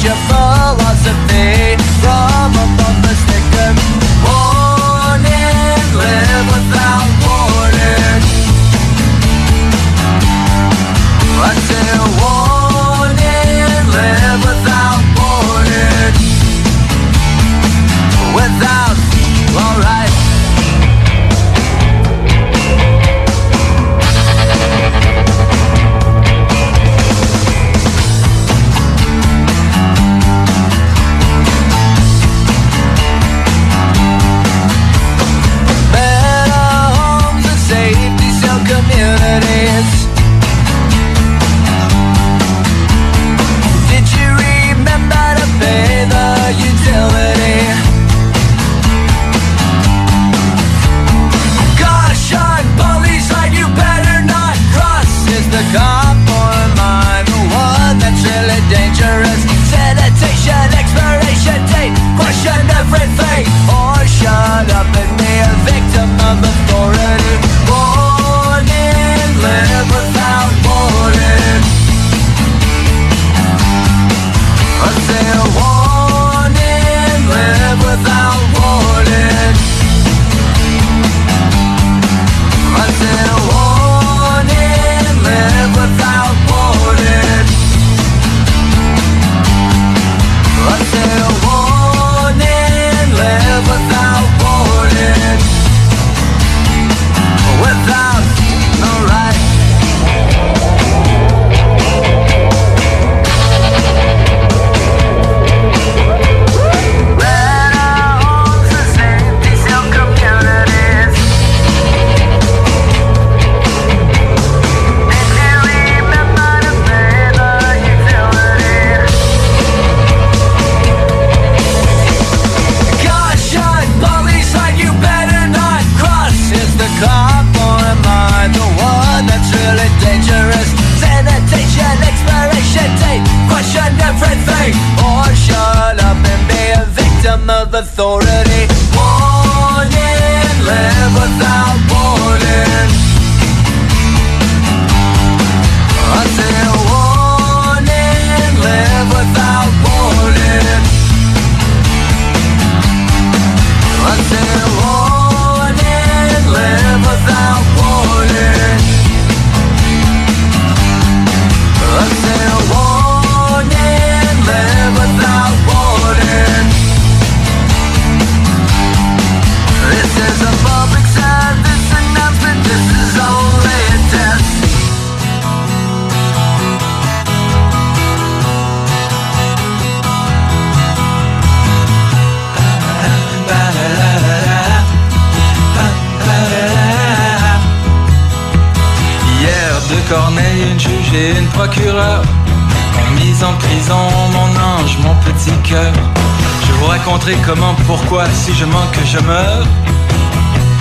[SPEAKER 24] comment, pourquoi, si je manque, je meurs.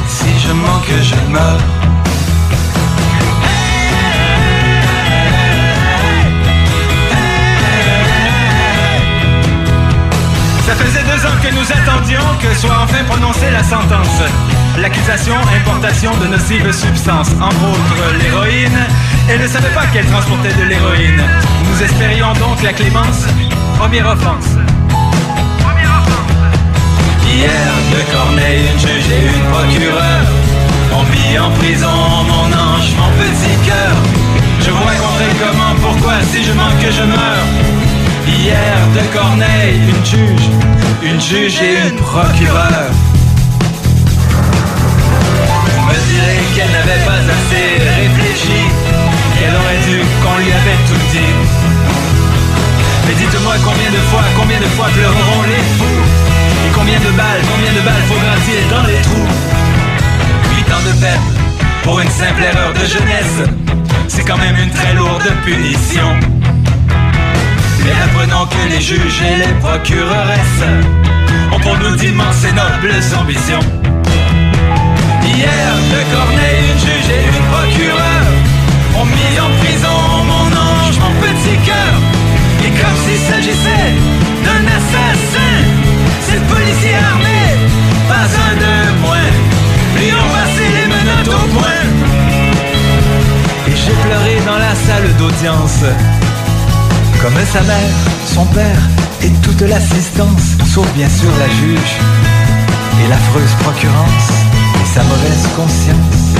[SPEAKER 24] Si je manque, je meurs. Ça faisait deux ans que nous attendions que soit enfin prononcée la sentence. L'accusation, importation de nocives substances, entre autres l'héroïne. Elle ne savait pas qu'elle transportait de l'héroïne. Nous espérions donc la clémence. Première offense. Hier, deux corneilles, une juge et une procureure ont mis en prison mon ange, mon petit cœur. Je vous raconterai comment, pourquoi, si je manque, que je meurs. Hier, deux corneilles, une juge, une juge et une procureure. Vous me direz qu'elle n'avait pas assez réfléchi, qu'elle aurait dû qu'on lui avait tout dit. Mais dites-moi combien de fois, combien de fois pleureront les fous? Combien de balles, combien de balles faudra-t-il dans les trous? Huit ans de peine pour une simple erreur de jeunesse. C'est quand même une très lourde punition. Mais apprenons que les juges et les procureresses Ont pour nous d'immenses et nobles ambitions. Hier, deux corneilles, une juge et une procureure Ont mis en prison mon ange, mon petit cœur. Et comme s'il s'agissait d'un assassin, c'est le policier armé, pas un de moins, lui ont passé les menottes au point. Et j'ai pleuré dans la salle d'audience, comme sa mère, son père et toute l'assistance, sauf bien sûr la juge et l'affreuse procurance et sa mauvaise conscience.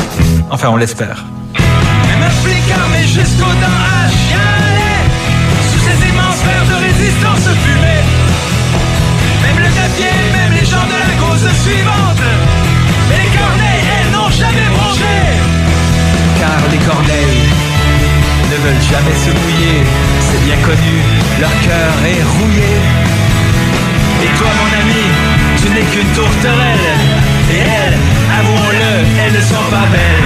[SPEAKER 24] Enfin, on l'espère. Même un flic armé jusqu'aux dents sous ces immenses jamais se mouiller. C'est bien connu, leur cœur est rouillé. Et toi, mon ami, tu n'es qu'une tourterelle. Et elles, avouons-le, elles ne sont pas belles.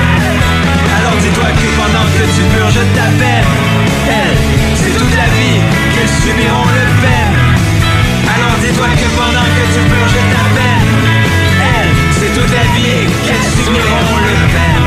[SPEAKER 24] Alors dis-toi que pendant que tu purges ta peine, elles, c'est toute la vie qu'elles subiront le peine. Alors dis-toi que pendant que tu purges ta peine, elles, c'est toute la vie qu'elles subiront le peine.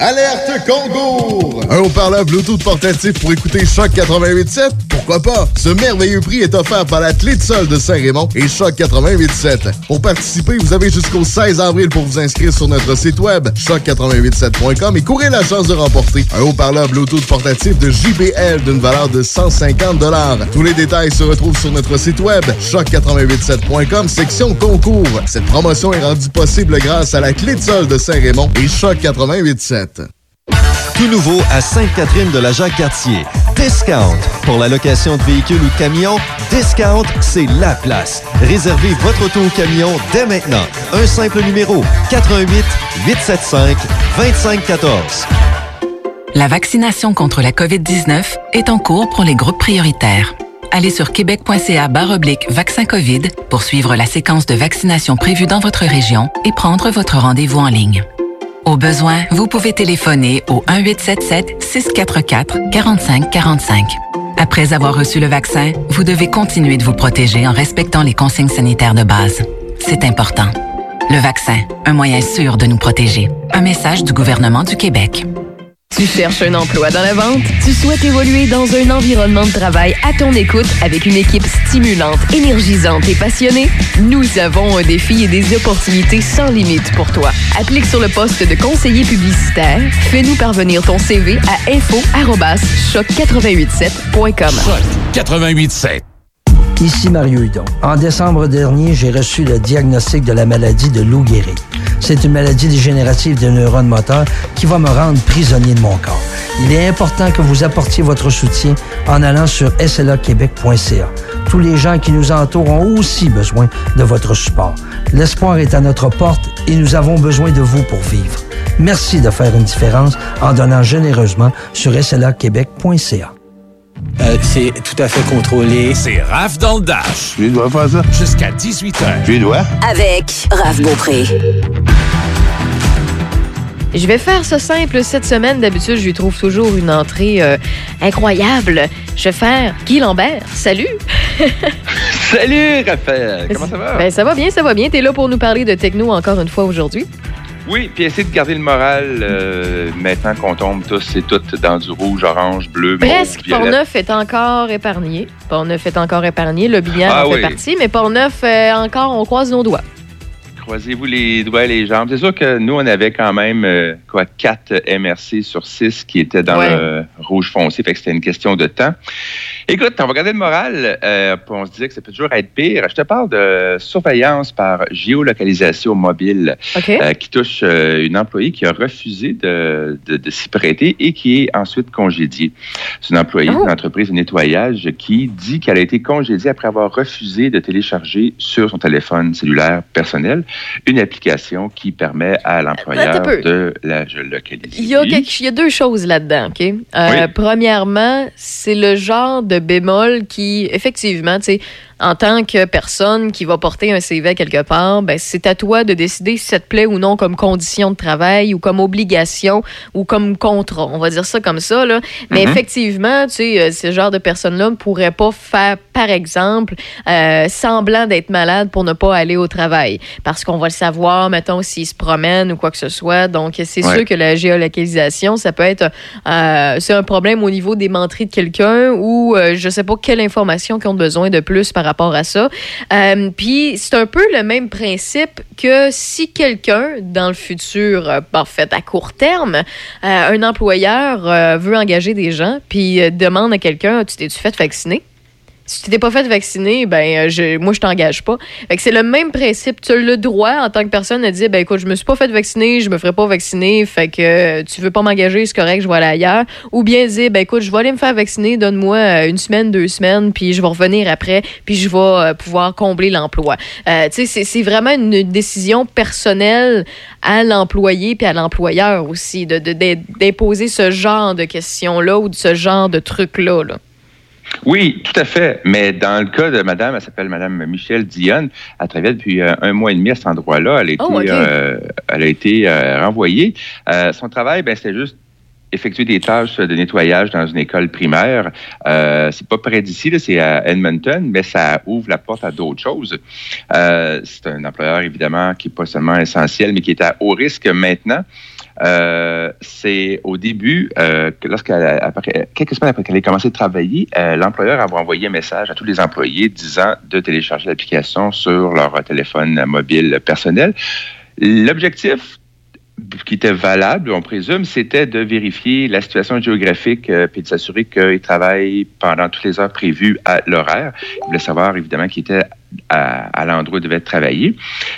[SPEAKER 5] Alerte Concours! Un haut-parleur Bluetooth portatif pour écouter Choc 88.7? Pourquoi pas? Ce merveilleux prix est offert par la Clé de Sol de Saint-Raymond et Choc 88.7. Pour participer, vous avez jusqu'au 16 avril pour vous inscrire sur notre site web choc887.com et courir la chance de remporter un haut-parleur Bluetooth portatif de JBL d'une valeur de 150 Tous les détails se retrouvent sur notre site web choc887.com, section concours. Cette promotion est rendue possible grâce à la Clé de Sol de Saint-Raymond et Choc 88.7.
[SPEAKER 25] Tout nouveau à Sainte-Catherine de la Jacques-Cartier. Discount. Pour la location de véhicules ou camions, Discount, c'est la place. Réservez votre auto ou camion dès maintenant. Un simple numéro. 88 875 2514.
[SPEAKER 23] La vaccination contre la COVID-19 est en cours pour les groupes prioritaires. Allez sur québec.ca oblique vaccin COVID pour suivre la séquence de vaccination prévue dans votre région et prendre votre rendez-vous en ligne. Au besoin, vous pouvez téléphoner au 1-877-644-4545. Après avoir reçu le vaccin, vous devez continuer de vous protéger en respectant les consignes sanitaires de base. C'est important. Le vaccin, un moyen sûr de nous protéger. Un message du gouvernement du Québec.
[SPEAKER 1] Tu cherches un emploi dans la vente? Tu souhaites évoluer dans un environnement de travail à ton écoute avec une équipe stimulante, énergisante et passionnée? Nous avons un défi et des opportunités sans limite pour toi. Applique sur le poste de conseiller publicitaire. Fais-nous parvenir ton CV à info-choc887.com.
[SPEAKER 26] 88.7.
[SPEAKER 17] Ici Mario Hudon. En décembre dernier, j'ai reçu le diagnostic de la maladie de Lou Gehrig. C'est une maladie dégénérative des neurones moteurs qui va me rendre prisonnier de mon corps. Il est important que vous apportiez votre soutien en allant sur slaquebec.ca. Tous les gens qui nous entourent ont aussi besoin de votre support. L'espoir est à notre porte et nous avons besoin de vous pour vivre. Merci de faire une différence en donnant généreusement sur slaquebec.ca.
[SPEAKER 27] Euh, c'est tout à fait contrôlé.
[SPEAKER 26] C'est Raph dans le Dash.
[SPEAKER 28] Tu dois faire ça?
[SPEAKER 26] Jusqu'à 18h.
[SPEAKER 28] Tu dois?
[SPEAKER 20] Avec Raph Beaupré.
[SPEAKER 1] Je vais faire ça simple cette semaine. D'habitude, je lui trouve toujours une entrée euh, incroyable. Je vais faire Guy Lambert. Salut!
[SPEAKER 29] Salut, Raphaël! Comment ça va?
[SPEAKER 1] Ben, ça va bien, ça va bien. T'es là pour nous parler de techno encore une fois aujourd'hui.
[SPEAKER 29] Oui, puis essayer de garder le moral euh, maintenant qu'on tombe tous et toutes dans du rouge, orange, bleu, mauve,
[SPEAKER 1] Presque.
[SPEAKER 29] violet.
[SPEAKER 1] Portneuf est encore épargné. Portneuf est encore épargné. Le billard
[SPEAKER 29] Ah
[SPEAKER 1] en fait
[SPEAKER 29] oui.
[SPEAKER 1] partie. Mais Portneuf, euh, encore, on croise nos doigts.
[SPEAKER 29] Croisez-vous les doigts et les jambes. C'est sûr que nous, on avait quand même euh, quoi, 4 MRC sur 6 qui étaient dans
[SPEAKER 1] Ouais.
[SPEAKER 29] le rouge foncé, fait que c'était une question de temps. Écoute, on va garder le moral, euh, puis on se disait que ça peut toujours être pire. Je te parle de surveillance par géolocalisation mobile euh, qui touche une employée qui a refusé de, de- de s'y prêter et qui est ensuite congédiée. C'est une employée
[SPEAKER 1] Oh.
[SPEAKER 29] d'une entreprise de nettoyage qui dit qu'elle a été congédiée après avoir refusé de télécharger sur son téléphone cellulaire personnel une application qui permet à l'employeur de la géolocaliser.
[SPEAKER 1] Il y, a quelque- il y a deux choses là-dedans, OK? Euh,
[SPEAKER 29] Oui.
[SPEAKER 1] Premièrement, c'est le genre de bémol qui, effectivement, tu sais, en tant que personne qui va porter un CV quelque part, ben, c'est à toi de décider si ça te plaît ou non comme condition de travail ou comme obligation ou comme contrat. On va dire ça comme ça, là. Mais
[SPEAKER 30] Mhm.
[SPEAKER 1] effectivement, tu sais, euh, ce genre de personnes-là ne pourraient pas faire, par exemple, euh, semblant d'être malade pour ne pas aller au travail. Parce qu'on va le savoir, mettons, s'ils se promènent ou quoi que ce soit. Donc, c'est
[SPEAKER 30] Ouais.
[SPEAKER 1] sûr que la géolocalisation, ça peut être euh, c'est un problème au niveau des menteries de quelqu'un ou euh, je sais pas quelle information qu'ils ont besoin de plus par rapport à ça. Euh, Puis c'est un peu le même principe que si quelqu'un dans le futur, euh, en fait à court terme, euh, un employeur veut engager des gens puis demande à quelqu'un tu t'es-tu fait vacciner? Si tu t'es pas fait vacciner, ben euh, je, moi je t'engage pas. Fait que c'est le même principe. Tu as le droit en tant que personne de dire ben écoute, je me suis pas fait vacciner, je me ferai pas vacciner, fait que euh, tu veux pas m'engager, c'est correct, je vais aller ailleurs. Ou bien dire ben écoute, je vais aller me faire vacciner, donne-moi euh, une semaine, deux semaines, puis je vais revenir après, puis je vais pouvoir combler l'emploi. Euh, tu sais, c'est- vraiment une décision personnelle à l'employé puis à l'employeur aussi de de- d'im- d'imposer ce genre de questions-là ou de ce genre de trucs-là. Là.
[SPEAKER 29] Oui, tout à fait. Mais dans le cas de madame, elle s'appelle madame Michelle Dionne, elle travaille depuis euh, un mois et demi à cet endroit-là. Elle a été,
[SPEAKER 1] Oh, ok.
[SPEAKER 29] euh, elle a été euh, renvoyée. Son travail, ben, c'était juste effectuer des tâches de nettoyage dans une école primaire. Euh, c'est pas près d'ici, c'est à Edmonton, mais ça ouvre la porte à d'autres choses. Euh, c'est un employeur, évidemment, qui est pas seulement essentiel, mais qui est à haut risque maintenant. Euh, c'est au début, euh, après, quelques semaines après qu'elle ait commencé à travailler, euh, l'employeur avait envoyé un message à tous les employés disant de télécharger l'application sur leur téléphone mobile personnel. L'objectif qui était valable, on présume, c'était de vérifier la situation géographique euh, puis de s'assurer qu'ils travaillent pendant toutes les heures prévues à l'horaire. Il savoir, évidemment, qui était à, l'endroit où il devait travailler.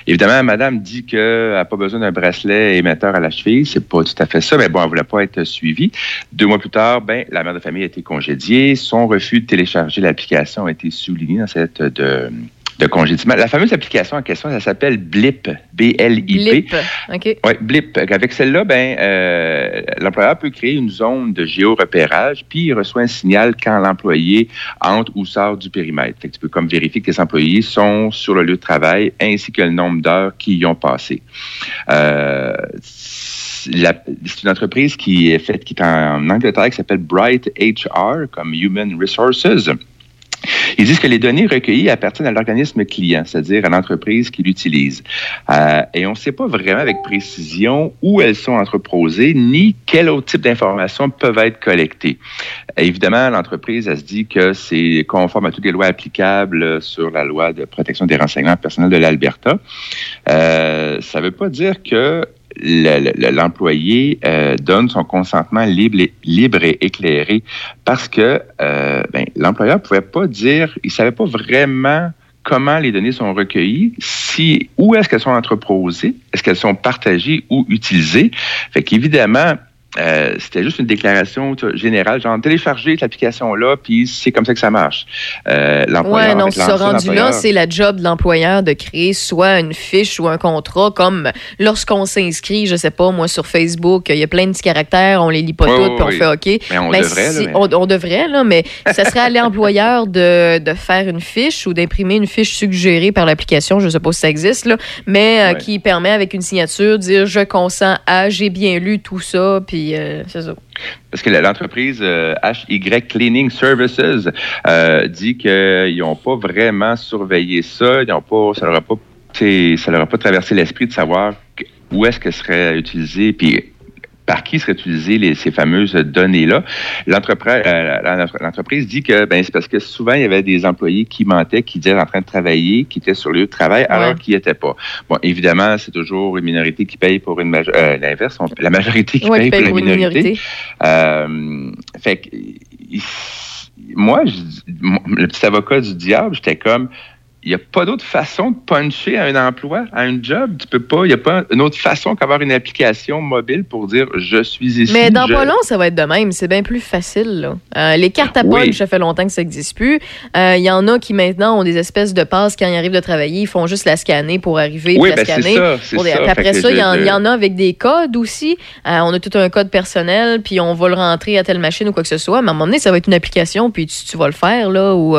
[SPEAKER 29] Évidemment, madame dit qu'elle n'a pas besoin d'un bracelet émetteur à la cheville. C'est pas tout à fait ça, mais bon, elle voulait pas être suivie. Deux mois plus tard, ben, la mère de famille a été congédiée. Son refus de télécharger l'application a été souligné dans cette de de congédiement. La fameuse application en question, ça s'appelle Blip, B-L-I-P.
[SPEAKER 1] Blip. OK.
[SPEAKER 29] Oui, Blip. Avec celle-là, ben, euh, l'employeur peut créer une zone de géorepérage, puis il reçoit un signal quand l'employé entre ou sort du périmètre. Fait que tu peux comme vérifier que tes employés sont sur le lieu de travail, ainsi que le nombre d'heures qu'ils y ont passé. Euh, c'est une entreprise qui est faite, qui est en Angleterre, qui s'appelle Bright HR, comme Human Resources. Ils disent que les données recueillies appartiennent à l'organisme client, c'est-à-dire à l'entreprise qui l'utilise. Euh, et on ne sait pas vraiment avec précision où elles sont entreposées, ni quel autre type d'informations peuvent être collectées. Évidemment, l'entreprise, elle se dit que c'est conforme à toutes les lois applicables sur la loi de protection des renseignements personnels de l'Alberta. Euh, ça ne veut pas dire que l'employé euh, donne son consentement libre et, libre et éclairé parce que euh, ben, l'employeur pouvait pas dire, il savait pas vraiment comment les données sont recueillies, si, où est-ce qu'elles sont entreposées, est-ce qu'elles sont partagées ou utilisées. Fait qu'évidemment, euh, c'était juste une déclaration générale, genre télécharger cette application-là, puis c'est comme ça que ça marche.
[SPEAKER 1] Euh, ouais, non, ce rendu-là, c'est la job de l'employeur de créer soit une fiche ou un contrat, comme lorsqu'on s'inscrit, je sais pas, moi, sur Facebook, il y a plein de petits caractères, on les lit pas tous, puis on fait OK.
[SPEAKER 29] Mais on devrait, là, mais...
[SPEAKER 1] On, devrait, là, mais ça serait à l'employeur de, de faire une fiche ou d'imprimer une fiche suggérée par l'application, je sais pas si ça existe, là, mais euh, qui permet avec une signature de dire je consens à, j'ai bien lu tout ça, puis euh.
[SPEAKER 29] Parce que l'entreprise euh, HY Cleaning Services euh, dit qu'ils n'ont pas vraiment surveillé ça, ils ont pas, ça leur a pas, ça leur a pas traversé l'esprit de savoir où est-ce que serait utilisé, puis par qui seraient utilisées ces fameuses données-là. Euh, l'entreprise dit que ben, c'est parce que souvent, il y avait des employés qui mentaient, qui disaient en train de travailler, qui étaient sur le lieu de travail, alors qu'ils n'y étaient pas. Bon, évidemment, c'est toujours une minorité qui paye pour une majorité. Euh, l'inverse, la majorité qui paye, pour, la minorité. Euh, fait que, moi, le petit avocat du diable, j'étais comme il n'y a pas d'autre façon de puncher à un emploi, à un job. Tu peux pas, il n'y a pas une autre façon qu'avoir une application mobile pour dire je suis ici.
[SPEAKER 1] Mais dans pas long, ça va être de même. C'est bien plus facile. Euh, les cartes à punch, ça fait longtemps que ça n'existe plus. Euh, il y en a qui maintenant ont des espèces de passes quand ils arrivent de travailler, ils font juste la scanner pour arriver.
[SPEAKER 29] Oui,
[SPEAKER 1] la
[SPEAKER 29] ben
[SPEAKER 1] scanner.
[SPEAKER 29] Ça, ça.
[SPEAKER 1] après ça, il y, en a avec des codes aussi. Euh, on a tout un code personnel, puis on va le rentrer à telle machine ou quoi que ce soit. Mais à un moment donné, ça va être une application, puis tu, tu vas le faire là, ou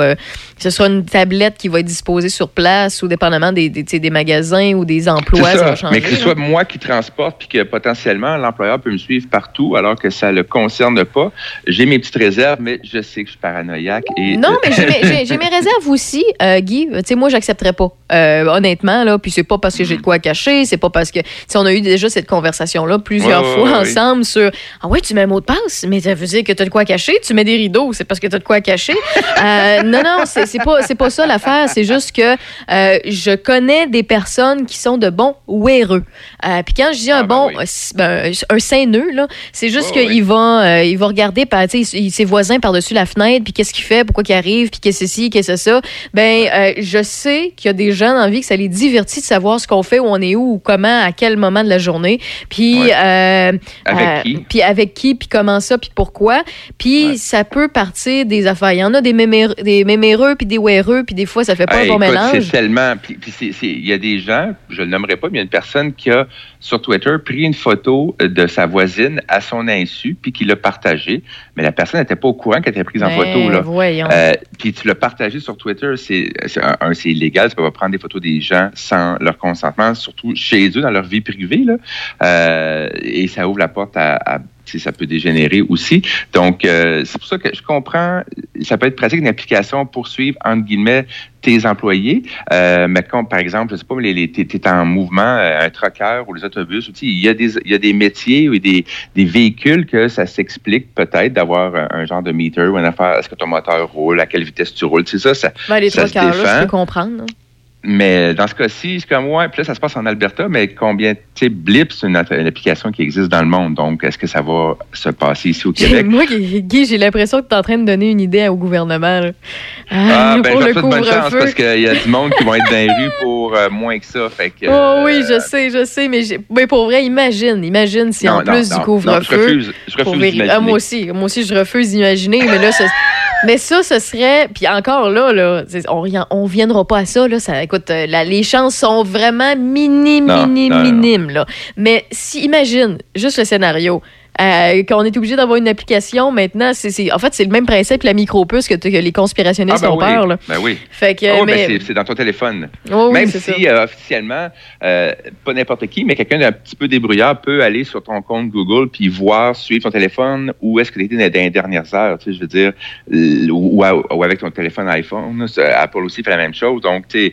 [SPEAKER 1] ce sera une tablette qui va être sur place ou dépendamment des, des, magasins ou des emplois.
[SPEAKER 29] Ça. Mais que ce soit moi qui transporte puis que potentiellement l'employeur peut me suivre partout alors que ça ne le concerne pas. J'ai mes petites réserves, mais je sais que je suis paranoïaque. Et...
[SPEAKER 1] Non, mais j'ai mes, réserves aussi, euh, Guy. Tu sais, moi, j'accepterais pas. Euh, honnêtement, là. Puis c'est pas parce que j'ai de quoi cacher, c'est pas parce que. Si on a eu déjà cette conversation-là plusieurs fois ensemble sur Ah ouais, tu mets un mot de passe, mais ça veut dire que tu as de quoi cacher. Tu mets des rideaux, c'est parce que tu as de quoi cacher. Euh, non, non, c'est pas, pas ça l'affaire. C'est juste que euh, je connais des personnes qui sont de bons wéreux. Euh, puis quand je dis un ah, ben bon, ben, un saint nœud, là, c'est juste qu'il va, euh, il va regarder par, ses voisins par-dessus la fenêtre, puis qu'est-ce qu'il fait, pourquoi qu'il arrive, puis qu'est-ce que c'est ci, qu'est-ce ça. Ben, euh, je sais qu'il y a des gens la vie que ça les divertit de savoir ce qu'on fait, où on est où, ou comment, à quel moment de la journée. Puis,
[SPEAKER 29] avec qui?
[SPEAKER 1] Puis avec qui, puis comment ça, puis pourquoi. Puis ça peut partir des affaires. Il y en a des, méméreux, des méméreux, puis des wéreux, puis des fois, ça fait pas bon mélange.
[SPEAKER 29] C'est tellement. Puis, il y a des gens, je ne le nommerai pas, mais il y a une personne qui a sur Twitter pris une photo de sa voisine à son insu, puis qui l'a partagée. Mais la personne n'était pas au courant qu'elle était prise en photo. Là. Euh, puis tu l'as partagé sur Twitter, c'est un, c'est illégal. Tu peux pas prendre des photos des gens sans leur consentement, surtout chez eux, dans leur vie privée. Là. Euh, et ça ouvre la porte à, à ça peut dégénérer aussi. Donc, euh, c'est pour ça que je comprends, ça peut être pratique une application pour suivre, entre guillemets, tes employés. Euh, mais comme, par exemple, je sais pas, les, les, tu es en mouvement, euh, un trucker ou les autobus, il y a des, il y a des métiers ou des, des véhicules que ça s'explique peut-être d'avoir un, genre de meter ou une affaire, est-ce que ton moteur roule, à quelle vitesse tu roules, c'est ça, ça,
[SPEAKER 1] ben, les
[SPEAKER 29] ça
[SPEAKER 1] là, je peux comprendre.
[SPEAKER 29] Mais dans ce cas-ci, c'est comme, ouais, puis là, ça se passe en Alberta, mais combien, tu sais, Blip, c'est une, application qui existe dans le monde. Donc, est-ce que ça va se passer ici au Québec?
[SPEAKER 1] Moi, Guy, j'ai l'impression que tu es en train de donner une idée au gouvernement.
[SPEAKER 29] Ah, ben, je souhaite bonne chance parce qu'il y a du monde qui vont être dans les rues pour euh, moins que ça. Fait que,
[SPEAKER 1] oh oui, je sais, je sais, mais, mais pour vrai, imagine, imagine si en plus du couvre-feu.
[SPEAKER 29] Je refuse, je refuse
[SPEAKER 1] ah, moi aussi, moi aussi, je refuse d'imaginer, mais là, mais ça, ce serait. Puis encore là, là on ne viendra pas à ça. Là, ça écoute, euh, les chances sont vraiment minimes, minimes, minimes. Là. Mais si, imagine, juste le scénario. Euh, qu'on est obligé d'avoir une application maintenant. C'est, en fait, c'est le même principe que la micropuce que, que les conspirationnistes
[SPEAKER 29] ah, ben
[SPEAKER 1] ont peur.
[SPEAKER 29] Là. Ben oui.
[SPEAKER 1] Fait que,
[SPEAKER 29] oh, mais... c'est, dans ton téléphone.
[SPEAKER 1] Oh,
[SPEAKER 29] même si euh, officiellement, euh, pas n'importe qui, mais quelqu'un d'un petit peu débrouillard peut aller sur ton compte Google puis voir, suivre ton téléphone où est-ce que tu étais dans les dernières heures. Tu sais, je veux dire, ou, avec ton téléphone iPhone. Apple aussi fait la même chose. Donc, tu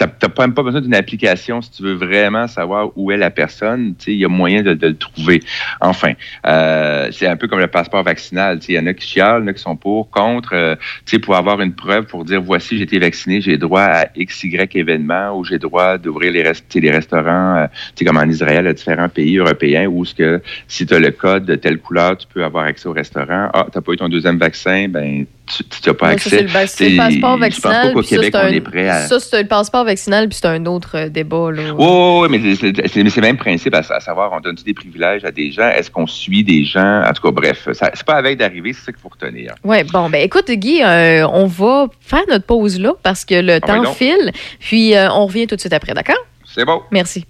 [SPEAKER 29] n'as même pas besoin d'une application si tu veux vraiment savoir où est la personne. Tu sais, il y a moyen de, de le trouver. Enfin. Euh, c'est un peu comme le passeport vaccinal. Il y en a qui chialent, il y en a qui sont pour, contre. Euh, pour avoir une preuve pour dire voici, j'ai été vacciné, j'ai droit à X, Y événement ou j'ai droit d'ouvrir les, les restaurants, euh, comme en Israël, à différents pays européens où ce que si tu as le code de telle couleur, tu peux avoir accès au restaurant. Ah, tu pas eu ton deuxième vaccin, ben tu n'as pas accès.
[SPEAKER 1] le, c'est le passeport
[SPEAKER 29] Je pense pas
[SPEAKER 1] vaccinal.
[SPEAKER 29] qu'au Québec, on
[SPEAKER 1] un-
[SPEAKER 29] est prêt à...
[SPEAKER 1] Ça, c'est le passeport vaccinal, puis c'est un autre euh, débat. Là.
[SPEAKER 29] Oui, oui, oui, mais c'est- c'est mais c'est le même principe, à, à savoir, on donne des privilèges à des gens? Est-ce qu'on suit des gens? En tout cas, bref, ça- c'est pas avec d'arriver, c'est ça qu'il faut retenir.
[SPEAKER 1] Oui, bon, ben écoute, Guy, euh, on va faire notre pause là parce que le
[SPEAKER 29] Ah
[SPEAKER 1] temps file. Puis euh, on revient tout de suite après, d'accord?
[SPEAKER 29] C'est bon.
[SPEAKER 1] Merci.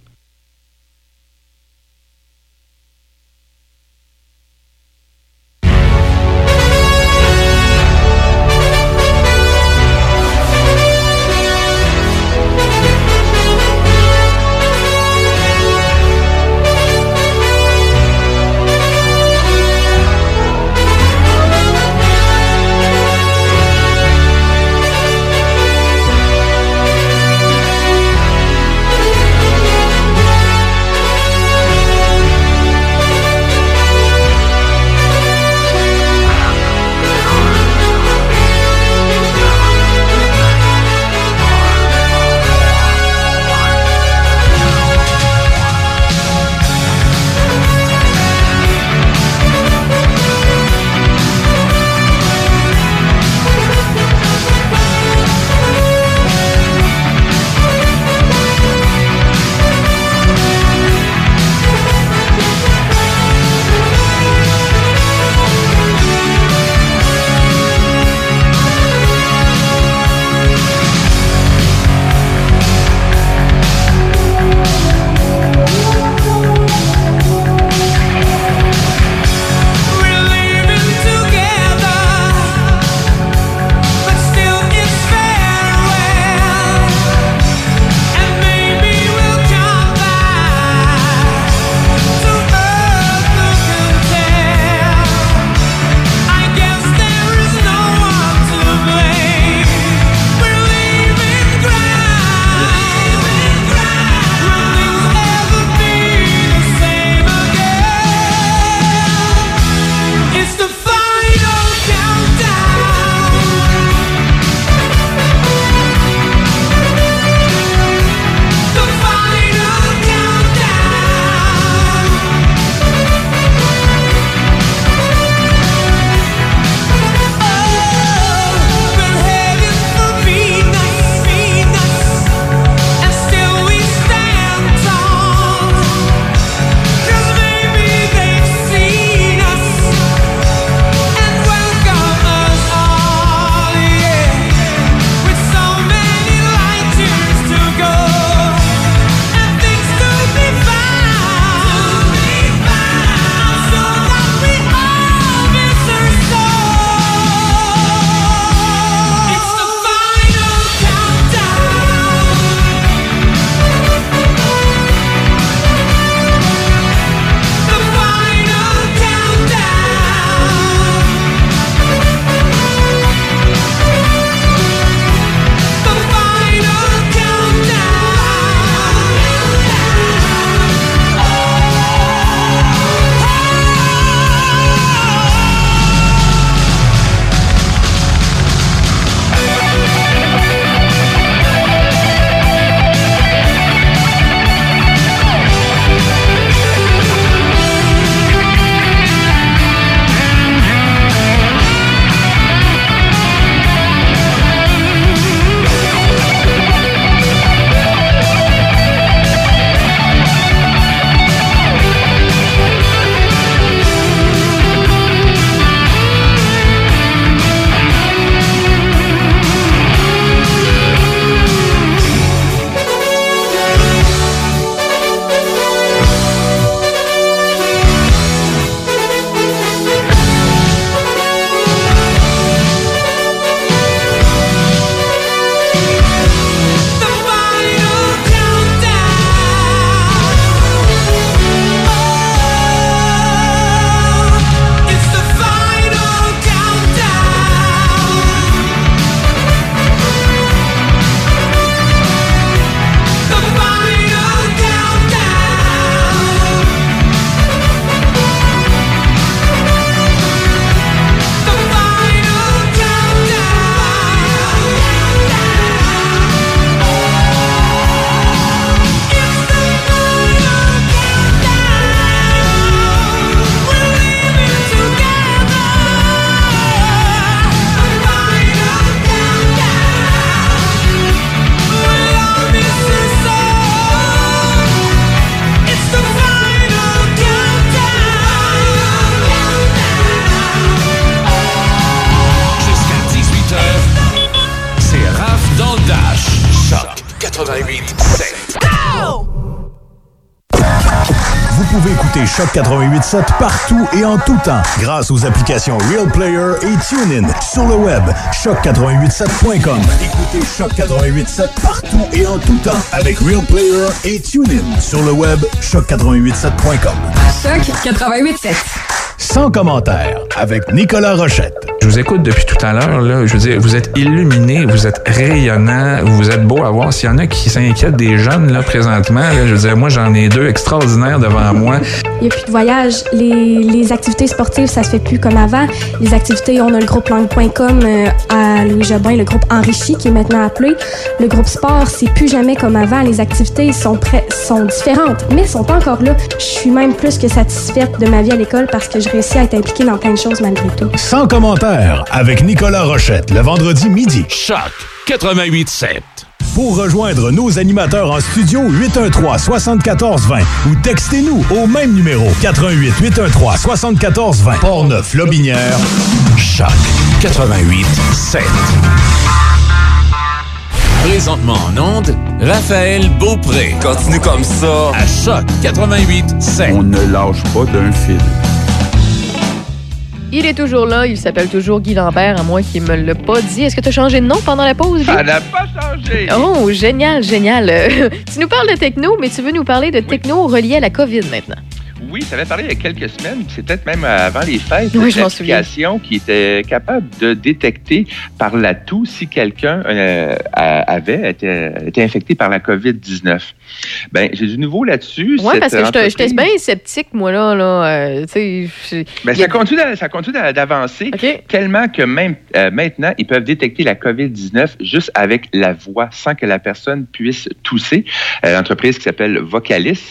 [SPEAKER 6] Partout et en tout temps grâce aux applications Real Player et TuneIn. Sur le web, choc887.com. Écoutez Choc 88.7 partout et en tout temps avec Real Player et TuneIn. Sur le web, choc887.com.
[SPEAKER 31] Choc 88.7.
[SPEAKER 6] Sans commentaire avec Nicolas Rochette.
[SPEAKER 28] Je vous écoute depuis tout à l'heure. Là, je veux dire, vous êtes illuminé, vous êtes rayonnant, vous êtes beau à voir. S'il y en a qui s'inquiètent des jeunes là présentement, je veux dire, moi j'en ai deux extraordinaires devant moi.
[SPEAKER 30] Il n'y a plus de voyage. Les, activités sportives, ça se fait plus comme avant. Les activités, on a le groupe langue.com euh, à Louis Jobin, le groupe Enrichi qui est maintenant appelé. Le groupe sport, c'est plus jamais comme avant. Les activités sont, prêt- sont différentes, mais sont encore là. Je suis même plus que satisfaite de ma vie à l'école parce que je réussis à être impliquée dans plein de choses malgré tout.
[SPEAKER 6] Sans commentaire avec Nicolas Rochette le vendredi midi.
[SPEAKER 26] Choc 88.7.
[SPEAKER 6] Pour rejoindre nos animateurs en studio 813 74 20 ou textez-nous au même numéro 88 813 74 20 Portneuf Lobinière
[SPEAKER 26] Choc 88.7. Présentement en onde, Raphaël Beaupré. Continue comme ça. À Choc 88.7. On ne lâche pas d'un fil.
[SPEAKER 1] Il est toujours là, il s'appelle toujours Guy Lambert, à moins qu'il me l'a pas dit. Est-ce que tu as changé de nom pendant la pause? Guy?
[SPEAKER 29] Ça n'a pas changé.
[SPEAKER 1] Oh, génial, génial. Tu nous parles de techno, mais tu veux nous parler de techno relié à la COVID maintenant.
[SPEAKER 29] Oui, ça avait parlé il y a quelques semaines, c'est peut-être même avant les fêtes,
[SPEAKER 1] Oui,
[SPEAKER 29] une application qui était capable de détecter par la toux si quelqu'un euh, avait été, été infecté par la COVID-19. Ben, j'ai du nouveau là-dessus.
[SPEAKER 1] Oui, parce que je j'étais bien sceptique, moi, là. là euh,
[SPEAKER 29] Ben, ça continue, ça continue d'a- d'avancer tellement que même euh, maintenant, ils peuvent détecter la COVID-19 juste avec la voix, sans que la personne puisse tousser. Euh, L'entreprise qui s'appelle Vocalis,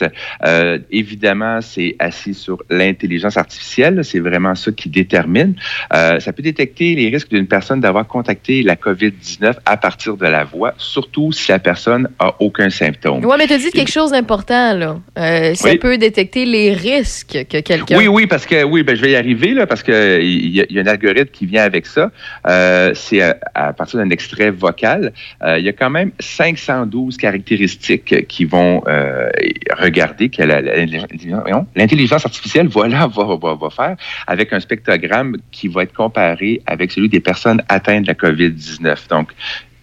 [SPEAKER 29] évidemment, c'est assis sur l'intelligence artificielle. C'est vraiment ça qui détermine. Ça peut détecter les risques d'une personne d'avoir contacté la COVID-19 à partir de la voix, surtout si la personne a aucun symptôme.
[SPEAKER 1] Ouais, mais tu as dit quelque chose d'important, là. Euh, ça
[SPEAKER 29] Oui.
[SPEAKER 1] peut détecter les risques que quelqu'un.
[SPEAKER 29] Oui, oui, parce que oui, ben, je vais y arriver là, parce que il y, a- y a un algorithme qui vient avec ça. Euh, c'est à, à partir d'un extrait vocal. Euh, il y a quand même 512 caractéristiques qui vont euh, regarder que l'intelligence artificielle, voilà, va, va, va faire avec un spectrogramme qui va être comparé avec celui des personnes atteintes de la COVID-19. Donc,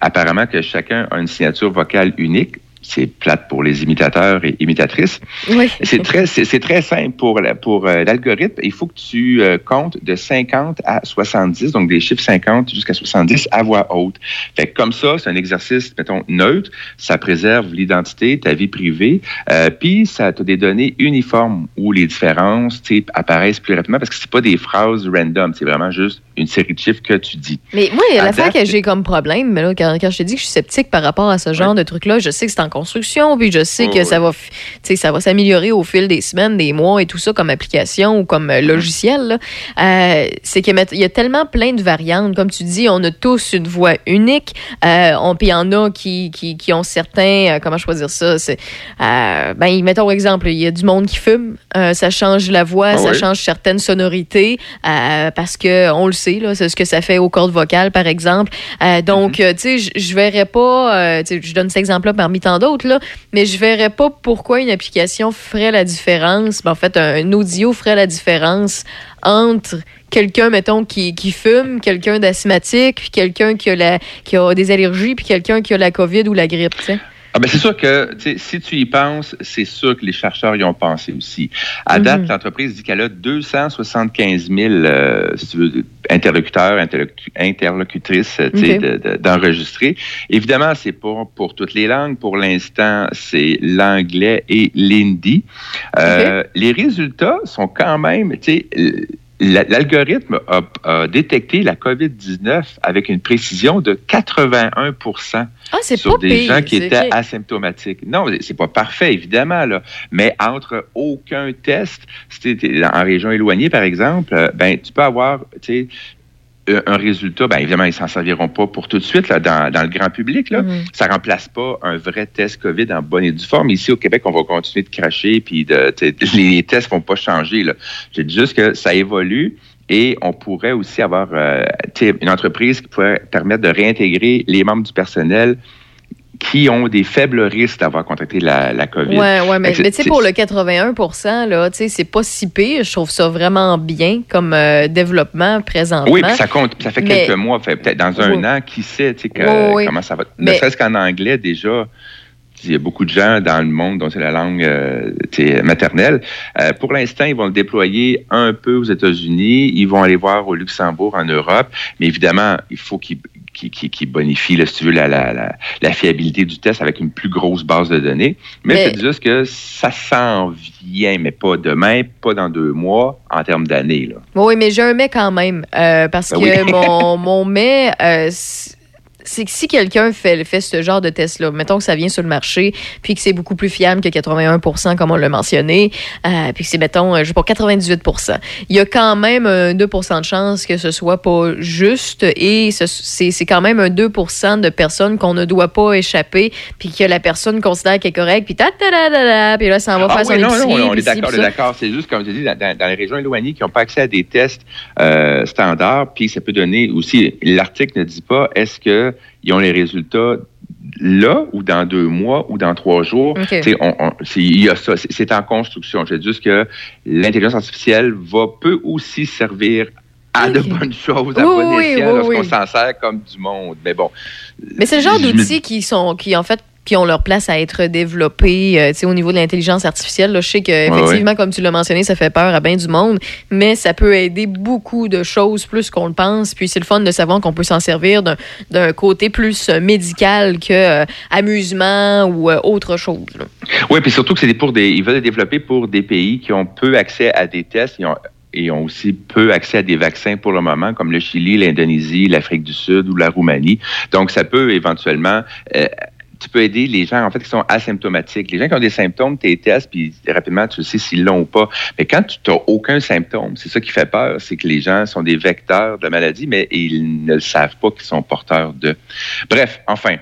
[SPEAKER 29] apparemment que chacun a une signature vocale unique. C'est plate pour les imitateurs et imitatrices.
[SPEAKER 1] Oui.
[SPEAKER 29] C'est très, c'est très simple pour, la- pour euh, l'algorithme. Il faut que tu euh, comptes de 50 à 70, donc des chiffres 50 jusqu'à 70 à voix haute. Fait que comme ça, c'est un exercice, mettons, neutre. Ça préserve l'identité, ta vie privée. Euh, Puis, ça a des données uniformes où les différences apparaissent plus rapidement parce que c'est pas des phrases random. C'est vraiment juste une série de chiffres que tu dis.
[SPEAKER 1] Mais moi,
[SPEAKER 29] À
[SPEAKER 1] l'affaire que j'ai comme problème, mais là, quand, quand je te dis que je suis sceptique par rapport à ce genre de truc-là, je sais que c'est construction, puis je sais
[SPEAKER 29] Oh,
[SPEAKER 1] que ça va, ça va s'améliorer au fil des semaines, des mois et tout ça comme application ou comme euh, logiciel. là. Euh, c'est qu'il y a tellement plein de variantes. Comme tu dis, on a tous une voix unique. Euh, on, puis il y en a qui, qui, qui ont certains, euh, comment je peux dire ça, c'est, ben, mettons exemple, il y a du monde qui fume, ça change la voix,
[SPEAKER 29] Ah
[SPEAKER 1] ça change certaines sonorités, parce que on le sait, là, c'est ce que ça fait aux cordes vocales, par exemple. Donc,
[SPEAKER 29] Mm-hmm.
[SPEAKER 1] euh, tu sais, je- verrais pas, je donne cet exemple-là parmi tant d'autres, mais je verrais pas pourquoi une application ferait la différence, ben, en fait, un, audio ferait la différence entre quelqu'un, mettons, qui, qui fume, quelqu'un d'asthmatique, puis quelqu'un qui a, qui a des allergies, puis quelqu'un qui a la COVID ou la grippe.
[SPEAKER 29] Ah ben c'est sûr que si tu y penses, c'est sûr que les chercheurs y ont pensé aussi. À date,
[SPEAKER 1] Mhm.
[SPEAKER 29] l'entreprise dit qu'elle a 275 000 euh, si tu veux, interlocuteurs, interlocu- interlocutrices tu sais,
[SPEAKER 32] Ok.
[SPEAKER 29] de- de- d'enregistrer. Évidemment, c'est pas pour toutes les langues. Pour l'instant, c'est l'anglais et l'hindi. Euh, Les résultats sont quand même, tu sais, L'algorithme a, a détecté la COVID-19 avec une précision de 81
[SPEAKER 1] Ah,
[SPEAKER 29] sur des
[SPEAKER 1] pire,
[SPEAKER 29] gens qui étaient asymptomatiques. Non, c'est pas parfait, évidemment, là. Mais entre aucun test, si tu en région éloignée, par exemple, euh, ben, tu peux avoir, un résultat, bien évidemment, ils s'en serviront pas pour tout de suite là, dans, dans le grand public. Là.
[SPEAKER 1] Mhm.
[SPEAKER 29] Ça remplace pas un vrai test COVID en bonne et due forme. Ici, au Québec, on va continuer de cracher, puis de, les tests vont pas changer. là. Dit juste que ça évolue. Et on pourrait aussi avoir euh, une entreprise qui pourrait permettre de réintégrer les membres du personnel qui ont des faibles risques d'avoir contracté la, la COVID.
[SPEAKER 1] Oui, ouais, mais, tu sais, pour le 81% là, tu sais, c'est pas si pire. Je trouve ça vraiment bien comme euh, développement présentement.
[SPEAKER 29] Oui, puis ça compte, ça fait
[SPEAKER 1] Mais-
[SPEAKER 29] quelques mois, fait peut-être dans un
[SPEAKER 1] Oui.
[SPEAKER 29] an, qui sait, que-
[SPEAKER 1] Oui,
[SPEAKER 29] comment ça va.
[SPEAKER 1] Mais-
[SPEAKER 29] Ne serait-ce qu'en anglais, déjà, il y a beaucoup de gens dans le monde dont c'est la langue euh, maternelle. Euh, pour l'instant, ils vont le déployer un peu aux États-Unis, ils vont aller voir au Luxembourg, en Europe, mais évidemment, il faut qu'ils qu'ils bonifient, là, si tu veux, la, la, la, la fiabilité du test avec une plus grosse base de données. Mais,
[SPEAKER 1] Mais-
[SPEAKER 29] dis juste que ça s'en vient, mais pas demain, pas dans deux mois, en termes d'années.
[SPEAKER 1] Oui, mais j'ai un mais quand même. euh, parce
[SPEAKER 29] Ben
[SPEAKER 1] que
[SPEAKER 29] oui.
[SPEAKER 1] mon, mon mais, euh, c'est que si quelqu'un fait, fait ce genre de test-là, mettons que ça vient sur le marché, puis que c'est beaucoup plus fiable que 81% comme on l'a mentionné, euh, puis que c'est, mettons, euh, je sais pas, 98% il y a quand même un 2% de chance que ce soit pas juste et ce- c'est quand même un 2% de personnes qu'on ne doit pas échapper, puis que la personne considère qu'elle est correcte, puis ta ta ta ta puis là, ça en va
[SPEAKER 29] Ah
[SPEAKER 1] faire
[SPEAKER 29] oui,
[SPEAKER 1] son
[SPEAKER 29] non,
[SPEAKER 1] épicerie,
[SPEAKER 29] non, on est d'accord, on est d'accord. C'est juste, comme je dis, dans- dans les régions éloignées qui n'ont pas accès à des tests euh, standards, puis ça peut donner aussi, l'article ne dit pas, est-ce que ils ont les résultats là ou dans deux mois ou dans trois jours.
[SPEAKER 1] OK.
[SPEAKER 29] Tu sais, on- on- c'est- Il y a ça, c'est- c'est en construction. Je dis juste que l'intelligence artificielle va peut aussi servir à de bonnes choses, à
[SPEAKER 1] Oui,
[SPEAKER 29] bon
[SPEAKER 1] oui,
[SPEAKER 29] escient,
[SPEAKER 1] oui,
[SPEAKER 29] lorsqu'on s'en sert comme du monde. Mais bon.
[SPEAKER 1] Mais c'est le genre
[SPEAKER 29] me-
[SPEAKER 1] d'outils qui sont, qui en fait, qui ont leur place à être développés, euh, au niveau de l'intelligence artificielle. Là, je sais que effectivement, comme tu l'as mentionné, ça fait peur à bien du monde, mais ça peut aider beaucoup de choses plus qu'on le pense. Puis c'est le fun de savoir qu'on peut s'en servir d'un- côté plus euh, médical que euh, amusement ou euh, autre chose. là.
[SPEAKER 29] Oui, puis surtout que c'est pour des, ils veulent le développer pour des pays qui ont peu accès à des tests ils ont- et ont aussi peu accès à des vaccins pour le moment, comme le Chili, l'Indonésie, l'Afrique du Sud ou la Roumanie. Donc, ça peut éventuellement euh, tu peux aider les gens, en fait, qui sont asymptomatiques. Les gens qui ont des symptômes, tes tests, puis rapidement, tu sais s'ils l'ont ou pas. Mais quand tu n'as aucun symptôme, c'est ça qui fait peur, c'est que les gens sont des vecteurs de la maladie, mais ils ne le savent pas qu'ils sont porteurs de. Bref, enfin,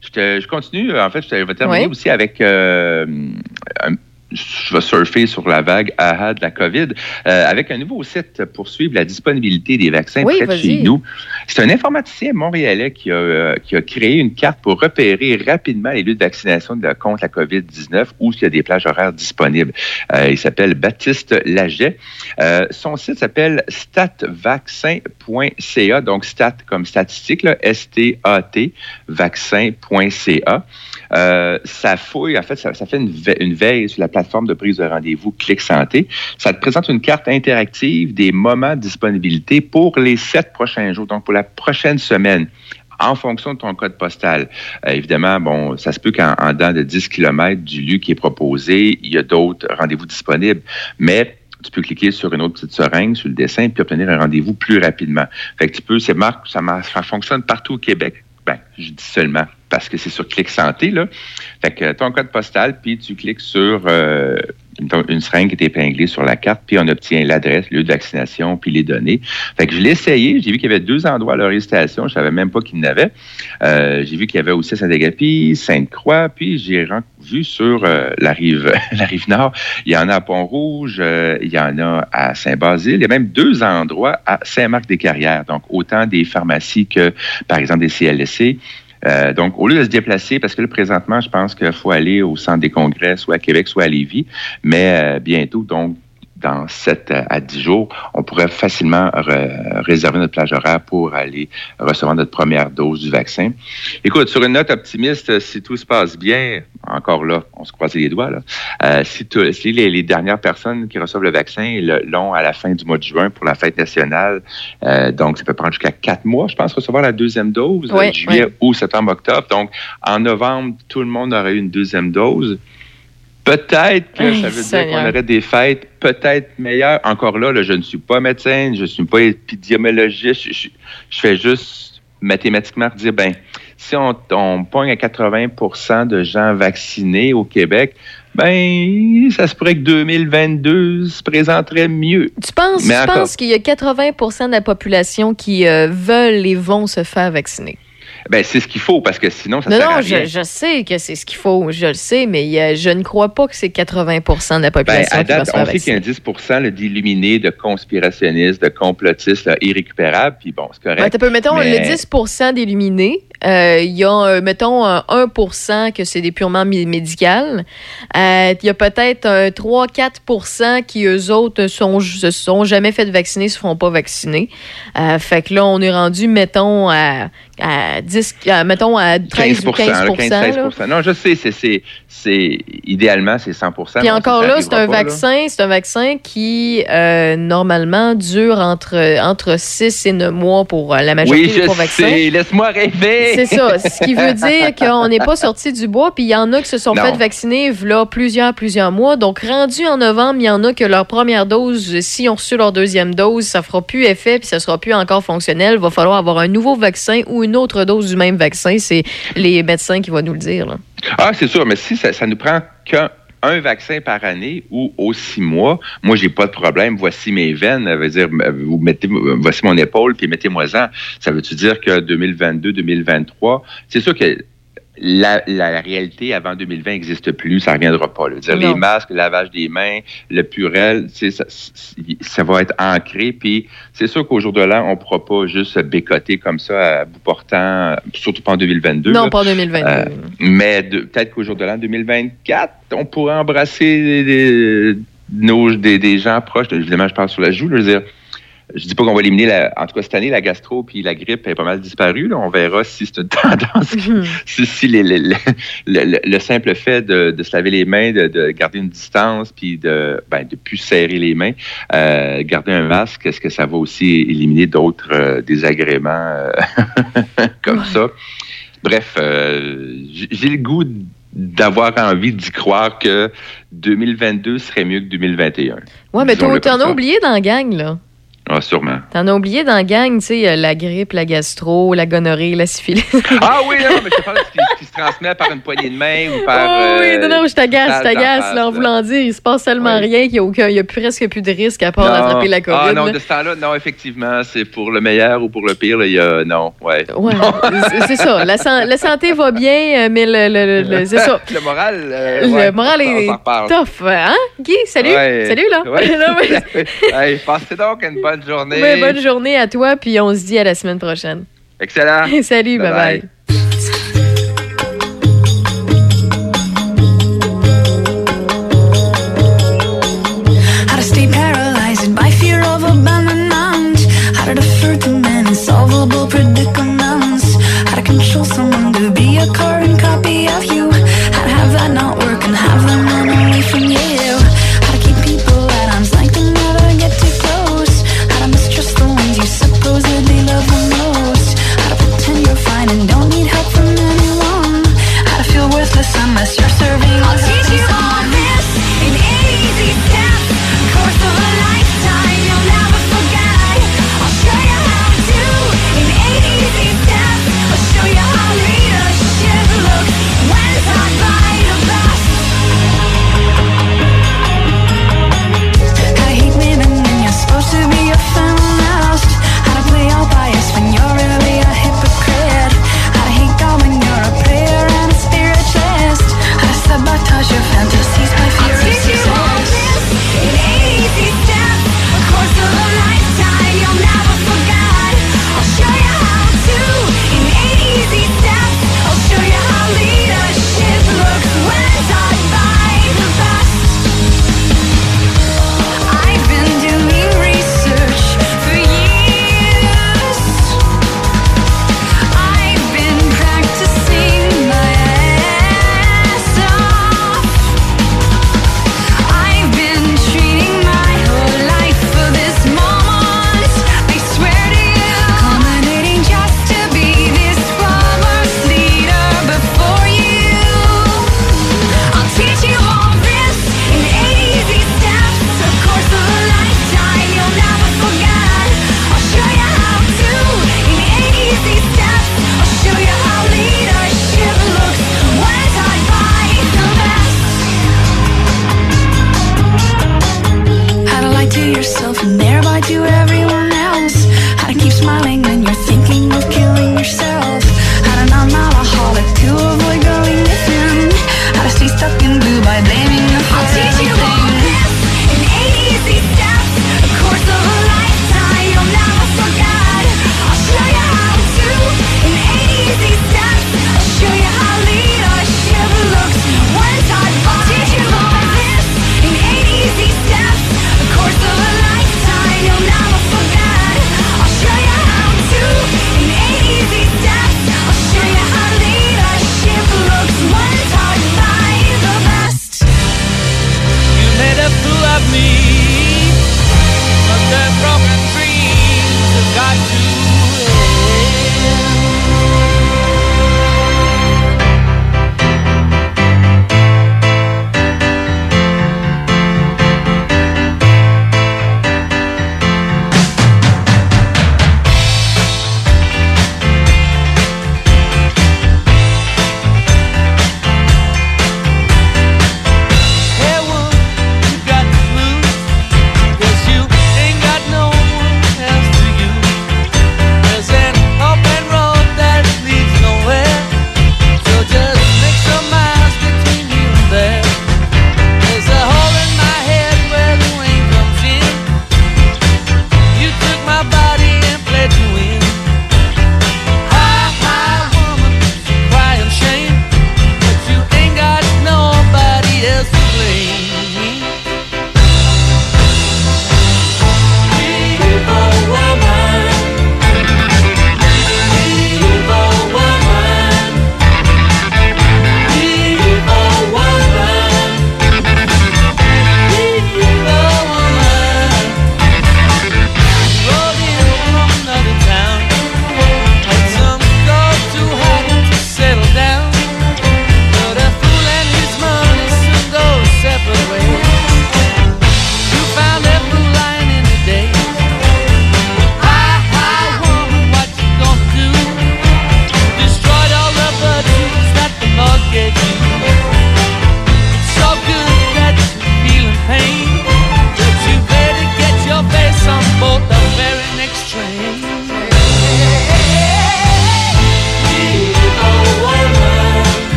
[SPEAKER 29] je, te- je continue. En fait, je vais terminer
[SPEAKER 1] Oui.
[SPEAKER 29] aussi avec euh, un- je vais surfer sur la vague AHA de la COVID euh, avec un nouveau site pour suivre la disponibilité des vaccins
[SPEAKER 1] Oui,
[SPEAKER 29] près chez nous. C'est un informaticien montréalais qui a, euh, qui a créé une carte pour repérer rapidement les lieux de vaccination de- contre la COVID-19 où il y a des plages horaires disponibles. Euh, il s'appelle Baptiste Laget. Son site s'appelle statvaccin.ca, donc stat comme statistique, là, S-T-A-T, vaccin.ca. Euh, ça fouille, en fait, ça, ça fait une, une veille sur la plateforme de prise de rendez-vous Clic Santé. Ça te présente une carte interactive des moments de disponibilité pour les sept prochains jours, donc pour la prochaine semaine en fonction de ton code postal. Euh, évidemment, bon, ça se peut qu'en en dedans de 10 km du lieu qui est proposé, il y a d'autres rendez-vous disponibles. Mais tu peux cliquer sur une autre petite seringue sur le dessin puis obtenir un rendez-vous plus rapidement. Fait que tu peux, c'est marque, ça, ça fonctionne partout au Québec. Ben, je dis seulement parce que c'est sur Clic Santé, là. Fait que ton code postal, puis tu cliques sur euh, une, seringue qui est épinglée sur la carte, puis on obtient l'adresse, le lieu de vaccination, puis les données. Fait que je l'ai essayé, j'ai vu qu'il y avait deux endroits à leur station, je savais même pas qu'il y en avait. Euh, j'ai vu qu'il y avait aussi Saint-Agapi, Sainte-Croix, puis j'ai vu sur euh, la rive la rive nord, il y en a à Pont-Rouge, euh, il y en a à Saint-Basile, il y a même deux endroits à Saint-Marc-des-Carrières, donc autant des pharmacies que, par exemple, des CLSC. Euh, donc, au lieu de se déplacer, parce que présentement, je pense qu'il faut aller au centre des congrès, soit à Québec, soit à Lévis, mais euh, bientôt, donc, dans 7 à 10 jours, on pourrait facilement réserver notre plage horaire pour aller recevoir notre première dose du vaccin. Écoute, sur une note optimiste, si tout se passe bien, encore là, on se croise les doigts, là, euh, si, tout- si les, les dernières personnes qui reçoivent le vaccin l'ont à la fin du mois de juin pour la fête nationale, euh, donc ça peut prendre jusqu'à quatre mois, je pense, recevoir la deuxième dose, euh, juillet,
[SPEAKER 1] ouais.
[SPEAKER 29] août, septembre, octobre. Donc, en novembre, tout le monde aurait eu une deuxième dose. Peut-être que ça veut dire qu'on aurait des fêtes peut-être meilleures. Encore là, là, je ne suis pas médecin, je ne suis pas épidémiologiste. Je, je- je fais juste mathématiquement dire, ben, si on, on pogne à 80% de gens vaccinés au Québec, ben, ça se pourrait que 2022 se présenterait mieux.
[SPEAKER 1] Tu penses, tu penses qu'il y a 80 de la population qui euh, veulent et vont se faire vacciner?
[SPEAKER 29] Ben, c'est ce qu'il faut parce que sinon, ça
[SPEAKER 1] non,
[SPEAKER 29] sert à
[SPEAKER 1] non,
[SPEAKER 29] rien.
[SPEAKER 1] je, je sais que c'est ce qu'il faut, je le sais, mais je ne crois pas que c'est 80% de la
[SPEAKER 29] Ben,
[SPEAKER 1] population
[SPEAKER 29] à
[SPEAKER 1] qui va
[SPEAKER 29] date,
[SPEAKER 1] se faire
[SPEAKER 29] on sait qu'il y a un
[SPEAKER 1] vacciner.
[SPEAKER 29] 10 là, d'illuminés, de conspirationnistes, de complotistes là, irrécupérables, puis bon, c'est correct.
[SPEAKER 1] T'as peu, mettons,
[SPEAKER 29] mais-
[SPEAKER 1] le 10% d'illuminés, Euh, Il y a, euh, mettons, un 1% que c'est des purement mé- médicales. Euh, Il y a peut-être un 3-4% qui, eux autres, sont, se sont jamais fait vacciner, se font pas vacciner. Fait que là, on est rendu, mettons, à, à 10, à, mettons, à 13 ou 15
[SPEAKER 29] là, 15
[SPEAKER 1] là.
[SPEAKER 29] 16 Non, je sais, c'est, idéalement, c'est 100%
[SPEAKER 1] Puis encore là, c'est un
[SPEAKER 29] pas,
[SPEAKER 1] vaccin, c'est un vaccin qui euh, normalement dure entre entre 6 et 9 mois pour euh, la majorité
[SPEAKER 29] Oui,
[SPEAKER 1] des
[SPEAKER 29] je
[SPEAKER 1] vaccins.
[SPEAKER 29] sais, laisse-moi rêver.
[SPEAKER 1] C'est ça, ce qui veut dire qu'on n'est pas sorti du bois, puis il y en a qui se sont
[SPEAKER 29] Non.
[SPEAKER 1] fait vacciner là plusieurs plusieurs mois. Donc rendu en novembre, il y en a que leur première dose, si ont reçu leur deuxième dose, ça fera plus effet puis ça sera plus encore fonctionnel. Il va falloir avoir un nouveau vaccin ou une autre dose du même vaccin. C'est les médecins qui vont nous le dire.
[SPEAKER 29] Ah, c'est sûr, mais si ça, ça nous prend qu'un un vaccin par année ou aux six mois, moi, j'ai pas de problème. Voici mes veines. Ça veut dire, vous mettez, voici mon épaule, puis mettez-moi-en. Ça veut-tu dire que 2022, 2023, c'est sûr que la, la réalité avant 2020 n'existe plus, ça ne reviendra pas. là. Dire, les masques, le lavage des mains, le purel, ça, ça va être ancré. Puis c'est sûr qu'au jour de l'an, on ne pourra pas juste se bécoter comme ça à bout portant, surtout pas en 2022.
[SPEAKER 1] Non,
[SPEAKER 29] là.
[SPEAKER 1] pas en 2022.
[SPEAKER 29] Euh, mais peut-être qu'au jour de l'an 2024, on pourrait embrasser des, des- nos, des, des gens proches. Évidemment, je parle sur la joue. là, je veux dire, je dis pas qu'on va éliminer, la, en tout cas cette année, la gastro puis la grippe est pas mal disparue. Là. On verra si c'est une tendance, si, si les- les- les- le, le- le simple fait de, de se laver les mains, de, de garder une distance, puis de ben, de plus serrer les mains, euh, garder un masque, est-ce que ça va aussi éliminer d'autres euh, désagréments euh, comme ça? Bref, euh, j'ai le goût d'avoir envie d'y croire que 2022 serait mieux que 2021.
[SPEAKER 1] Ouais, mais t'en as oublié dans la gang, là.
[SPEAKER 29] Ah, sûrement.
[SPEAKER 1] T'en as oublié dans la gang, tu sais, euh, la grippe, la gastro, la gonorrhée, la syphilis?
[SPEAKER 29] Ah oui, non, mais je parle de ce qui, se transmet par une poignée de main ou par.
[SPEAKER 1] Oh oui,
[SPEAKER 29] euh,
[SPEAKER 1] non, non, je t'agace, je t'agace, là, en voulant dire, il se passe tellement rien qu'il n'y a, aucun- il y a presque plus de risque à part d'attraper la COVID.
[SPEAKER 29] Ah non,
[SPEAKER 1] là.
[SPEAKER 29] de ce temps-là, non, effectivement, c'est pour le meilleur ou pour le pire, là, il y a. Non, ouais.
[SPEAKER 1] Ouais, c'est- ça. La, san- la santé va bien, euh, mais le, le- le- le- c'est ça.
[SPEAKER 29] le moral. euh,
[SPEAKER 1] Le
[SPEAKER 29] ouais,
[SPEAKER 1] moral est tough, hein? Guy, salut.
[SPEAKER 29] Ouais.
[SPEAKER 1] Salut. Là,
[SPEAKER 29] ouais. Hey, passez donc une bonne journée.
[SPEAKER 1] Ouais, bonne journée à toi, puis on se dit à la semaine prochaine.
[SPEAKER 29] Excellent.
[SPEAKER 1] Salut, bye bye.
[SPEAKER 33] How to stay paralyzed by fear of abandonment. How to defer to men insolvable predicaments. How to control someone to be a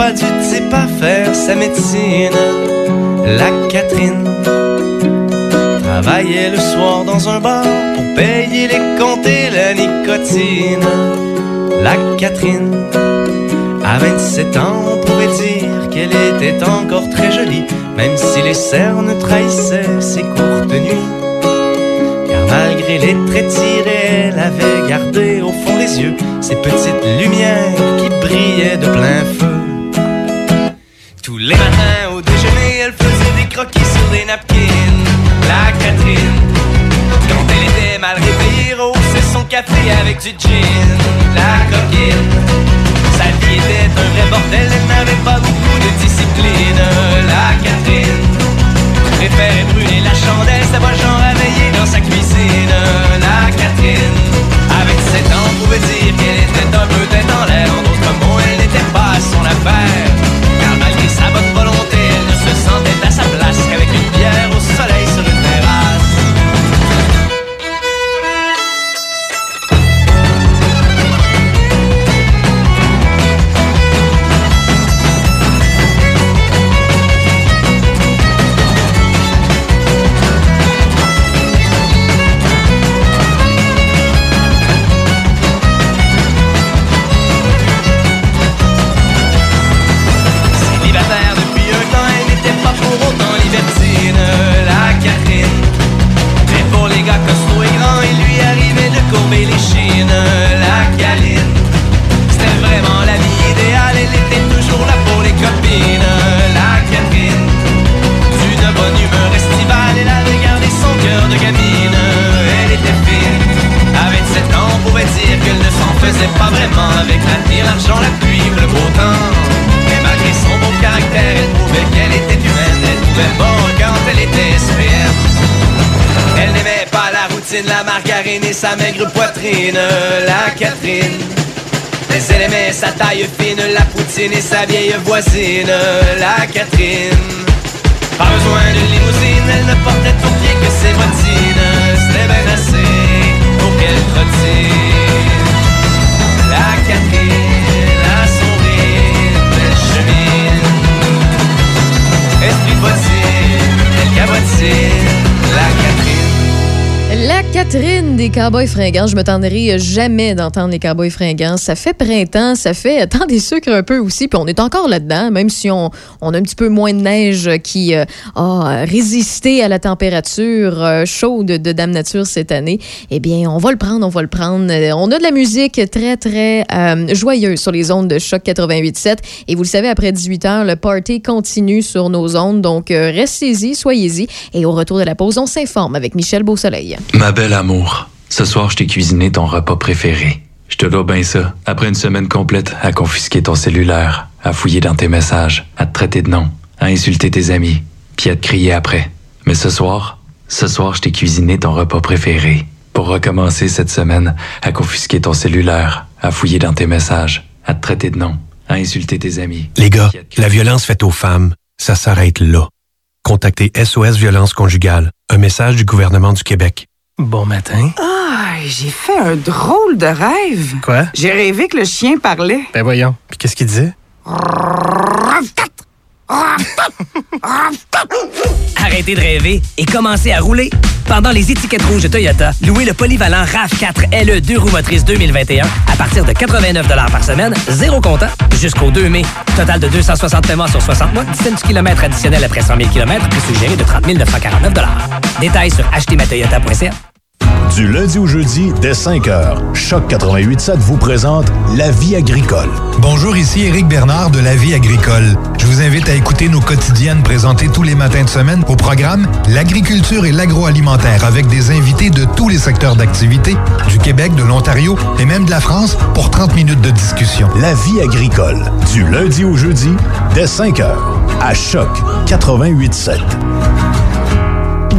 [SPEAKER 24] pas du type à faire sa médecine. La Catherine travaillait le soir dans un bar pour payer les comptes et la nicotine. La Catherine, à 27 ans, on pouvait dire qu'elle était encore très jolie, même si les cernes trahissaient ses courtes du. La coquine, sa vie était un vrai bordel, elle n'avait pas beaucoup de discipline. La Catherine, préférait brûler la chandelle, sa voix la poutine et sa vieille voisine,
[SPEAKER 1] des Cowboys fringants. Je me tendrai jamais d'entendre les Cowboys fringants. Ça fait printemps, ça fait tant des sucres un peu aussi, puis on est encore là-dedans, même si on, on a un petit peu moins de neige qui euh, a résisté à la température euh, chaude de Dame Nature cette année. Eh bien, on va le prendre, on va le prendre. Euh, On a de la musique très, très joyeuse sur les ondes de Choc 88.7. Et vous le savez, après 18 heures, le party continue sur nos ondes. Donc, restez-y, soyez-y. Et au retour de la pause, on s'informe avec Michel Beausoleil.
[SPEAKER 15] Ma belle amour, ce soir, je t'ai cuisiné ton repas préféré. Je te dois bien ça. Après une semaine complète à confisquer ton cellulaire, à fouiller dans tes messages, à te traiter de nom, à insulter tes amis, puis à te crier après. Mais ce soir, ce soir, je t'ai cuisiné ton repas préféré. Pour recommencer cette semaine à confisquer ton cellulaire, à fouiller dans tes messages, à te traiter de nom, à insulter tes amis.
[SPEAKER 8] Les gars, la violence faite aux femmes, ça s'arrête là. Contactez SOS Violence Conjugale, un message du gouvernement du Québec.
[SPEAKER 34] Bon matin.
[SPEAKER 35] Ah, j'ai fait un drôle de rêve.
[SPEAKER 8] Quoi?
[SPEAKER 35] J'ai rêvé que le chien parlait.
[SPEAKER 8] Ben voyons. Puis qu'est-ce qu'il disait?
[SPEAKER 36] Arrêtez de rêver et commencez à rouler. Pendant les étiquettes rouges de Toyota, louez le polyvalent RAV4 LE 2 roues motrices 2021 à partir de 89 par semaine, zéro comptant, jusqu'au 2 mai. Total de 260 paiements sur 60 mois, 17 km additionnel après 100 000 km, prix suggéré de 30 949 Détails sur achetermatoyota.ca.
[SPEAKER 6] Du lundi au jeudi, dès 5 h, Choc 88.7 vous présente La vie agricole.
[SPEAKER 37] Bonjour, ici Éric Bernard de La Vie agricole. Je vous invite à écouter nos quotidiennes présentées tous les matins de semaine au programme L'agriculture et l'agroalimentaire avec des invités de tous les secteurs d'activité, du Québec, de l'Ontario et même de la France pour 30 minutes de discussion.
[SPEAKER 6] La vie agricole, du lundi au jeudi, dès 5 h, à Choc 88.7.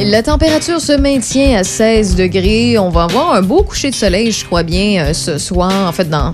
[SPEAKER 1] La température se maintient à 16 degrés. On va avoir un beau coucher de soleil, je crois bien, euh, ce soir. En fait, dans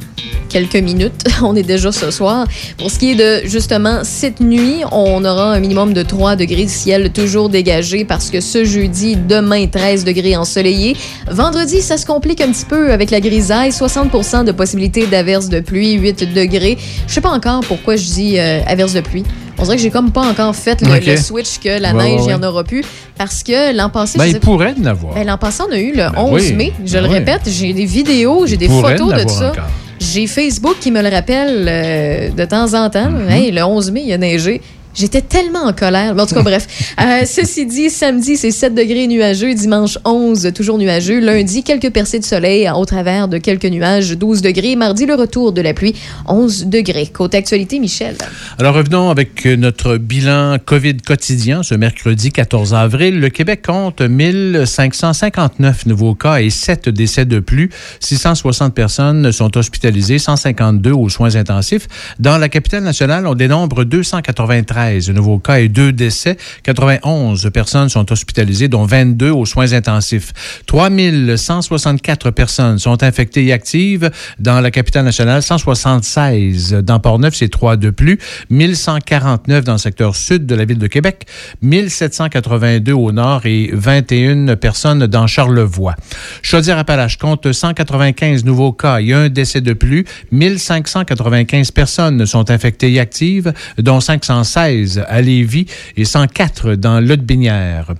[SPEAKER 1] quelques minutes. On est déjà ce soir. Pour ce qui est de, justement, cette nuit, on aura un minimum de 3 degrés de ciel toujours dégagé parce que ce jeudi, demain, 13 degrés ensoleillé. Vendredi, ça se complique un petit peu avec la grisaille. 60% de possibilité d'averse de pluie, 8 degrés. Je sais pas encore pourquoi je dis euh, averse de pluie. On dirait que j'ai comme pas encore fait le, switch que la
[SPEAKER 9] Ouais,
[SPEAKER 1] neige, il
[SPEAKER 9] ouais,
[SPEAKER 1] y en aura plus. Parce que l'an passé...
[SPEAKER 9] Ben,
[SPEAKER 1] je
[SPEAKER 9] il
[SPEAKER 1] sais-
[SPEAKER 9] pourrait en avoir.
[SPEAKER 1] ben, L'an passé, on a eu le
[SPEAKER 9] Ben
[SPEAKER 1] 11
[SPEAKER 9] oui,
[SPEAKER 1] mai. Je
[SPEAKER 9] ben
[SPEAKER 1] le
[SPEAKER 9] oui.
[SPEAKER 1] répète, j'ai des vidéos, j'ai des photos de ça. J'ai Facebook qui me le rappelle euh, de temps en temps.
[SPEAKER 9] Mhm.
[SPEAKER 1] Hey, le 11 mai, il a neigé. J'étais tellement en colère. Mais en tout cas, bref. Euh, ceci dit, samedi, c'est 7 degrés nuageux. Dimanche, 11, toujours nuageux. Lundi, quelques percées de soleil au travers de quelques nuages, 12 degrés. Mardi, le retour de la pluie, 11 degrés. Côté actualité, Michel.
[SPEAKER 9] Alors revenons avec notre bilan COVID quotidien ce mercredi 14 avril. Le Québec compte 1559 nouveaux cas et 7 décès de plus. 660 personnes sont hospitalisées, 152 aux soins intensifs. Dans la capitale nationale, on dénombre 293 nouveaux cas et 2 décès. 91 personnes sont hospitalisées, dont 22 aux soins intensifs. 3164 personnes sont infectées et actives dans la capitale nationale, 176 dans Port-Neuf, c'est 3 de plus, 1149 dans le secteur sud de la ville de Québec, 1782 au nord et 21 personnes dans Charlevoix. Chaudière-Appalaches compte 195 nouveaux cas et un décès de plus, 1595 personnes sont infectées et actives, dont 516 à Lévis et 104 dans Lot-Binière.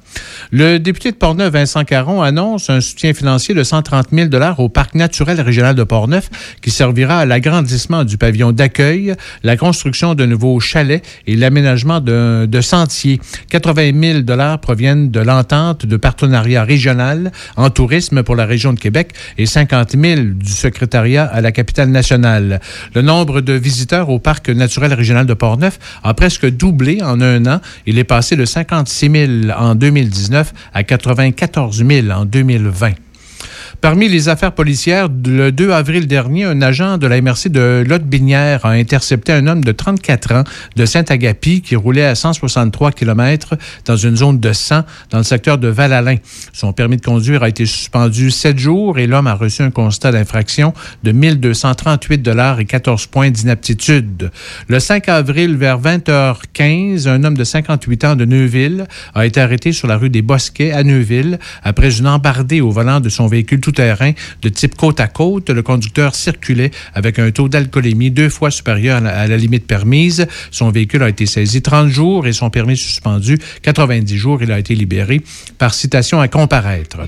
[SPEAKER 9] Le député de Portneuf, Vincent Caron, annonce un soutien financier de 130 000 au parc naturel régional de Portneuf qui servira à l'agrandissement du pavillon d'accueil, la construction de nouveaux chalets et l'aménagement de sentiers. 80 000 proviennent de l'entente de partenariat régional en tourisme pour la région de Québec et 50 000 du secrétariat à la capitale nationale. Le nombre de visiteurs au parc naturel régional de Portneuf a presque doublé en un an. Il est passé de 56 000 en 2019 à 94 000 en 2020. Parmi les affaires policières, le 2 avril dernier, un agent de la MRC de Lotte-Binière a intercepté un homme de 34 ans de Saint-Agapi qui roulait à 163 km dans une zone de 100 dans le secteur de Val-Alain. Son permis de conduire a été suspendu sept jours et l'homme a reçu un constat d'infraction de 1238 dollars et 14 points d'inaptitude. Le 5 avril, vers 20h15, un homme de 58 ans de Neuville a été arrêté sur la rue des Bosquets à Neuville après une embardée au volant de son véhicule de type côte à côte. Le conducteur circulait avec un taux d'alcoolémie deux fois supérieur à la, à la limite permise. Son véhicule a été saisi 30 jours et son permis suspendu 90 jours. Il a été libéré par citation à comparaître.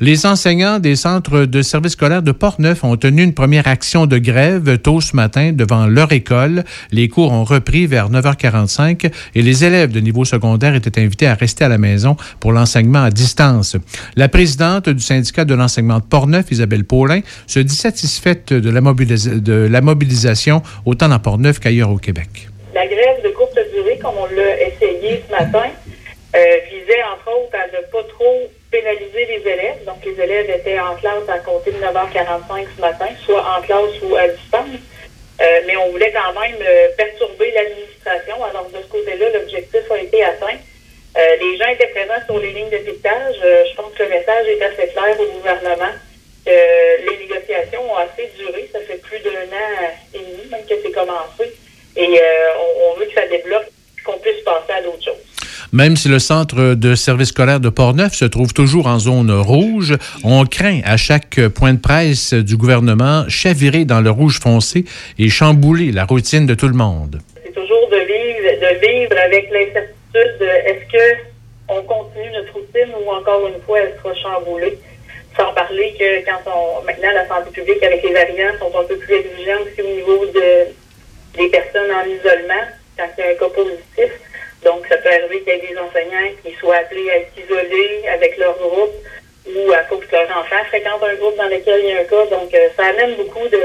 [SPEAKER 9] Les enseignants des centres de services scolaires de Portneuf ont tenu une première action de grève tôt ce matin devant leur école. Les cours ont repris vers 9h45 et les élèves de niveau secondaire étaient invités à rester à la maison pour l'enseignement à distance. La présidente du syndicat de l'enseignement de Portneuf, Isabelle Paulin, se dit satisfaite de la, mobilisation autant dans Portneuf qu'ailleurs au Québec.
[SPEAKER 10] La grève de courte durée, comme on l'a essayé ce matin, euh, visait entre autres à ne pas trop pénaliser les élèves. Donc, les élèves étaient en classe à compter de 9h45 ce matin, soit en classe ou à distance. Euh, mais on voulait quand même euh, perturber l'administration. Alors, de ce côté-là, l'objectif a été atteint. Euh, les gens étaient présents sur les lignes de piquetage. Euh, je pense que le message est assez clair au gouvernement. les négociations ont assez duré. Ça fait plus d'un an et demi même que c'est commencé. Et euh, on, on veut que ça débloque, qu'on puisse passer à d'autres choses.
[SPEAKER 9] Même si le centre de service scolaire de Portneuf se trouve toujours en zone rouge, on craint à chaque point de presse du gouvernement chavirer dans le rouge foncé et chambouler la routine de tout le monde.
[SPEAKER 10] C'est toujours de vivre, de vivre avec l'incertitude de est-ce que on continue notre routine ou encore une fois elle sera chamboulée. Sans parler que quand on maintenant la santé publique avec les variants sont un peu plus exigeants aussi au niveau de des personnes en isolement quand il y a un cas positif. Donc ça peut arriver qu'il y ait des enseignants qui soient appelés à être isolés avec leur groupe ou à cause que leur enfant fréquente un groupe dans lequel il y a un cas. Donc euh, ça amène beaucoup de,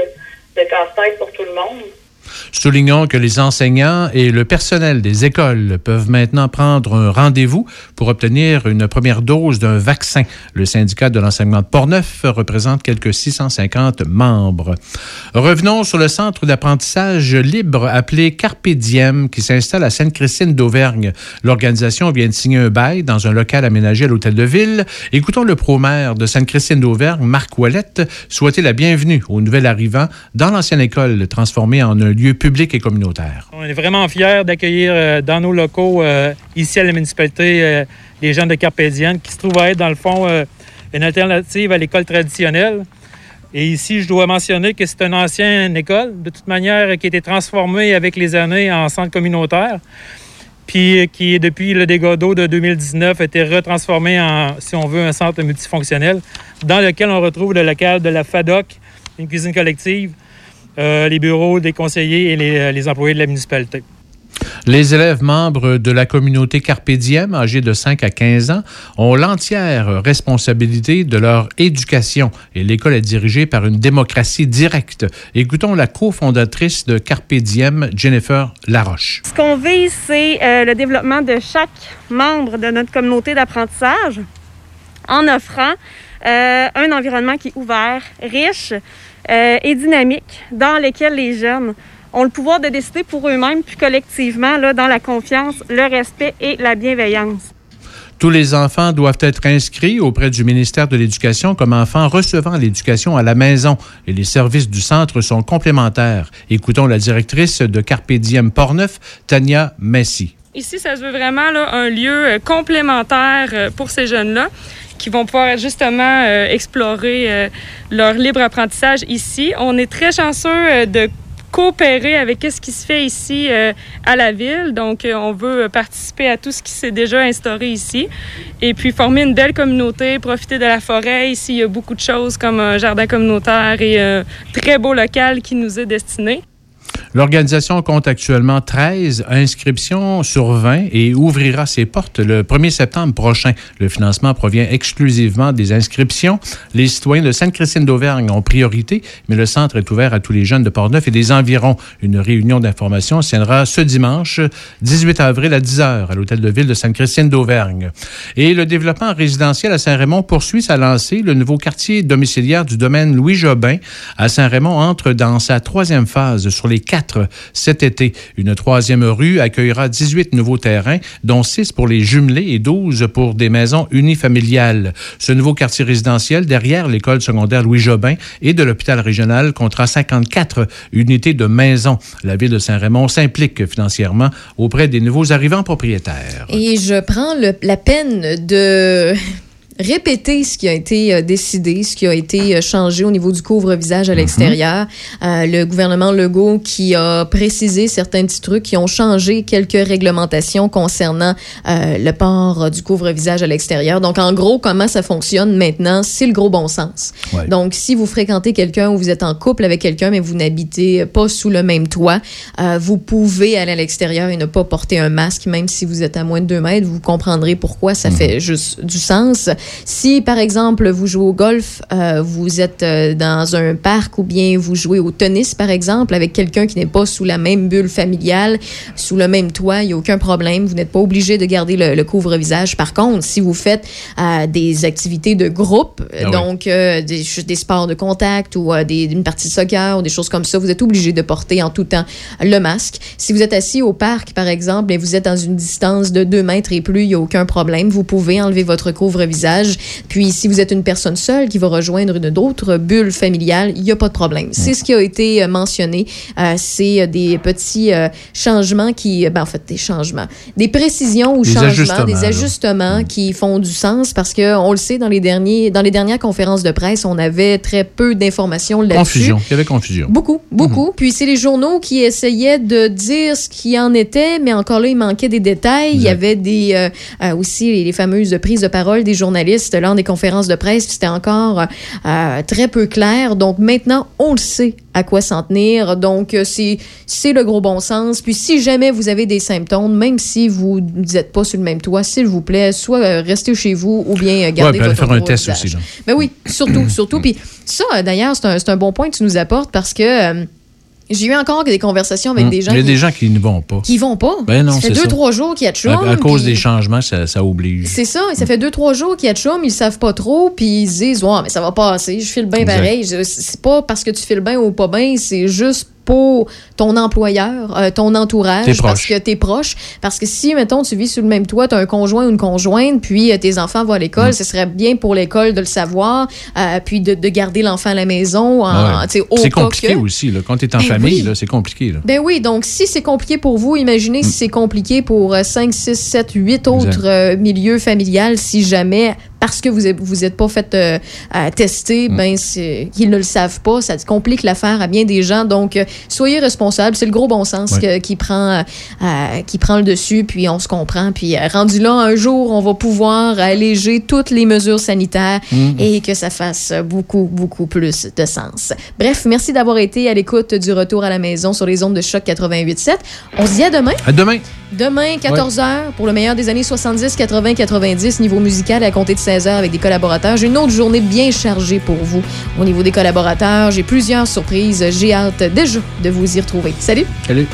[SPEAKER 10] de casse-tête pour tout le monde.
[SPEAKER 9] Soulignons que les enseignants et le personnel des écoles peuvent maintenant prendre un rendez-vous pour obtenir une première dose d'un vaccin. Le syndicat de l'enseignement de Portneuf représente quelques 650 membres. Revenons sur le centre d'apprentissage libre appelé Carpe Diem qui s'installe à Sainte-Christine d'Auvergne. L'organisation vient de signer un bail dans un local aménagé à l'hôtel de ville. Écoutons le pro-maire de Sainte-Christine d'Auvergne, Marc Ouellette, souhaiter la bienvenue aux nouvel arrivants dans l'ancienne école transformée en un lieu public et communautaire.
[SPEAKER 11] On est vraiment fiers d'accueillir euh, dans nos locaux, euh, ici à la municipalité, euh, les gens de Carpédienne qui se trouvent à être, dans le fond, une alternative à l'école traditionnelle. Et ici, je dois mentionner que c'est une ancienne école, de toute manière, qui a été transformée avec les années en centre communautaire, puis qui, depuis le dégât d'eau de 2019, a été retransformée en, si on veut, un centre multifonctionnel, dans lequel on retrouve le local de la FADOC, une cuisine collective, euh, les bureaux des conseillers et les, les employés de la municipalité.
[SPEAKER 9] Les élèves membres de la communauté Carpe Diem, âgés de 5 à 15 ans, ont l'entière responsabilité de leur éducation et l'école est dirigée par une démocratie directe. Écoutons la cofondatrice de Carpe Diem, Jennifer Laroche.
[SPEAKER 12] Ce qu'on vise, c'est euh, le développement de chaque membre de notre communauté d'apprentissage en offrant euh, un environnement qui est ouvert, riche euh, et dynamique, dans lequel les jeunes ont le pouvoir de décider pour eux-mêmes, puis collectivement, là, dans la confiance, le respect et la bienveillance.
[SPEAKER 9] Tous les enfants doivent être inscrits auprès du ministère de l'Éducation comme enfants recevant l'éducation à la maison et les services du centre sont complémentaires. Écoutons la directrice de Carpe Diem Portneuf, Tania Messi.
[SPEAKER 13] Ici, ça se veut vraiment là, un lieu euh, complémentaire euh, pour ces jeunes-là qui vont pouvoir justement euh, explorer euh, leur libre apprentissage ici. On est très chanceux euh, de coopérer avec ce qui se fait ici à la ville. Donc, on veut participer à tout ce qui s'est déjà instauré ici et puis former une belle communauté, profiter de la forêt. Ici, il y a beaucoup de choses comme un jardin communautaire et un très beau local qui nous est destiné.
[SPEAKER 9] L'organisation compte actuellement 13 inscriptions sur 20 et ouvrira ses portes le 1er septembre prochain. Le financement provient exclusivement des inscriptions. Les citoyens de Sainte-Christine d'Auvergne ont priorité, mais le centre est ouvert à tous les jeunes de Portneuf et des environs. Une réunion d'information se tiendra ce dimanche, 18 avril à 10 h à l'hôtel de ville de Sainte-Christine d'Auvergne. Et le développement résidentiel à Saint-Raymond poursuit sa lancée. Le nouveau quartier domiciliaire du domaine Louis Jobin à Saint-Raymond entre dans sa troisième phase sur les quatre cet été. Une troisième rue accueillera 18 nouveaux terrains, dont 6 pour les jumelés et 12 pour des maisons unifamiliales. Ce nouveau quartier résidentiel, derrière l'école secondaire Louis Jobin et de l'hôpital régional, comptera 54 unités de maisons. La ville de Saint-Raymond s'implique financièrement auprès des nouveaux arrivants propriétaires.
[SPEAKER 1] Et je prends la peine de répéter ce qui a été euh, décidé, ce qui a été euh, changé au niveau du couvre-visage à l'extérieur. Euh, le gouvernement Legault qui a précisé certains petits trucs, qui ont changé quelques réglementations concernant euh, le port du couvre-visage à l'extérieur. Donc, en gros, comment ça fonctionne maintenant, c'est le gros bon sens.
[SPEAKER 38] Ouais.
[SPEAKER 1] Donc, si vous fréquentez quelqu'un ou vous êtes en couple avec quelqu'un, mais vous n'habitez pas sous le même toit, euh, vous pouvez aller à l'extérieur et ne pas porter un masque, même si vous êtes à moins de 2 mètres. Vous comprendrez pourquoi ça fait juste du sens. Si, par exemple, vous jouez au golf, euh, vous êtes euh, dans un parc ou bien vous jouez au tennis, par exemple, avec quelqu'un qui n'est pas sous la même bulle familiale, sous le même toit, il n'y a aucun problème. Vous n'êtes pas obligé de garder le, le couvre-visage. Par contre, si vous faites euh, des activités de groupe,
[SPEAKER 38] Ah oui.
[SPEAKER 1] donc euh, des, des sports de contact ou des, une partie de soccer ou des choses comme ça, vous êtes obligé de porter en tout temps le masque. Si vous êtes assis au parc, par exemple, et vous êtes dans une distance de 2 mètres et plus, il n'y a aucun problème. Vous pouvez enlever votre couvre-visage. Puis, si vous êtes une personne seule qui va rejoindre une autre bulle familiale, il n'y a pas de problème. C'est ce qui a été euh, mentionné. Euh, c'est euh, des petits euh, changements qui, ben, en fait, des changements, des précisions ou
[SPEAKER 9] Des
[SPEAKER 1] changements,
[SPEAKER 9] ajustements,
[SPEAKER 1] des
[SPEAKER 9] là.
[SPEAKER 1] ajustements qui font du sens parce que on le sait dans les derniers, dans les dernières conférences de presse, on avait très peu d'informations là-dessus.
[SPEAKER 9] Confusion. Il y avait confusion.
[SPEAKER 1] Beaucoup, beaucoup. Puis c'est les journaux qui essayaient de dire ce qui en était, mais encore là, il manquait des détails. Il y avait des euh, aussi les, les fameuses prises de parole des journalistes lors des conférences de presse. C'était encore euh, euh, très peu clair. Donc maintenant, on le sait à quoi s'en tenir. Donc euh, c'est c'est le gros bon sens. Puis si jamais vous avez des symptômes, même si vous n'êtes pas sur le même toit, s'il vous plaît, soit restez chez vous ou bien
[SPEAKER 9] Ouais,
[SPEAKER 1] gardez
[SPEAKER 9] aller
[SPEAKER 1] votre
[SPEAKER 9] faire un test aussi. Là.
[SPEAKER 1] Ben oui, surtout, surtout. Puis ça, d'ailleurs, c'est un, un bon point que tu nous apportes parce que j'ai eu encore des conversations avec
[SPEAKER 9] Hum.
[SPEAKER 1] des gens
[SPEAKER 9] Il y a
[SPEAKER 1] qui,
[SPEAKER 9] des gens qui ne vont pas.
[SPEAKER 1] qui vont pas.
[SPEAKER 9] Ben non,
[SPEAKER 1] ça fait
[SPEAKER 9] c'est
[SPEAKER 1] deux,
[SPEAKER 9] ça.
[SPEAKER 1] trois jours qu'il y a de chum.
[SPEAKER 9] À, à cause des changements, ça, ça oblige.
[SPEAKER 1] C'est ça, et ça fait deux, trois jours qu'il y a de chum, ils savent pas trop, puis ils se disent, ouais, mais ça va passer, je file bien pareil. C'est pas parce que tu files bien ou pas bien, c'est juste pour ton employeur, euh, ton entourage,
[SPEAKER 9] T'es
[SPEAKER 1] parce que t'es proche. Parce que si, mettons, tu vis sur le même toit, t'as un conjoint ou une conjointe, puis euh, tes enfants vont à l'école,
[SPEAKER 9] Mm.
[SPEAKER 1] ce serait bien pour l'école de le savoir, euh, puis de, de garder l'enfant à la maison.
[SPEAKER 9] Ouais. C'est compliqué
[SPEAKER 1] que-
[SPEAKER 9] aussi. Là. Quand tu es en
[SPEAKER 1] Ben
[SPEAKER 9] famille,
[SPEAKER 1] oui.
[SPEAKER 9] c'est compliqué. Là.
[SPEAKER 1] ben oui, donc si c'est compliqué pour vous, imaginez
[SPEAKER 9] Mm.
[SPEAKER 1] si c'est compliqué pour 5, 6, 7, 8 autres milieux familiales si jamais, parce que vous n'êtes vous êtes pas fait euh, tester,
[SPEAKER 9] Mm.
[SPEAKER 1] ben qu'ils ne le savent pas, ça complique l'affaire à bien des gens. Donc, euh, soyez responsables. C'est le gros bon sens
[SPEAKER 9] Ouais.
[SPEAKER 1] que- qui, prend, euh, qui prend le dessus, puis on se comprend. Puis rendu là, un jour, on va pouvoir alléger toutes les mesures sanitaires
[SPEAKER 9] Mm.
[SPEAKER 1] et que ça fasse beaucoup, beaucoup plus de sens. Bref, merci d'avoir été à l'écoute du retour à la maison sur les ondes de choc 88.7. On se dit à demain.
[SPEAKER 9] À demain.
[SPEAKER 1] Demain, 14h, pour le meilleur des années 70, 80, 90, niveau musical à compter de 16h avec des collaborateurs. J'ai une autre journée bien chargée pour vous au niveau des collaborateurs. J'ai plusieurs surprises. J'ai hâte déjà de vous y retrouver. Salut!
[SPEAKER 9] Salut.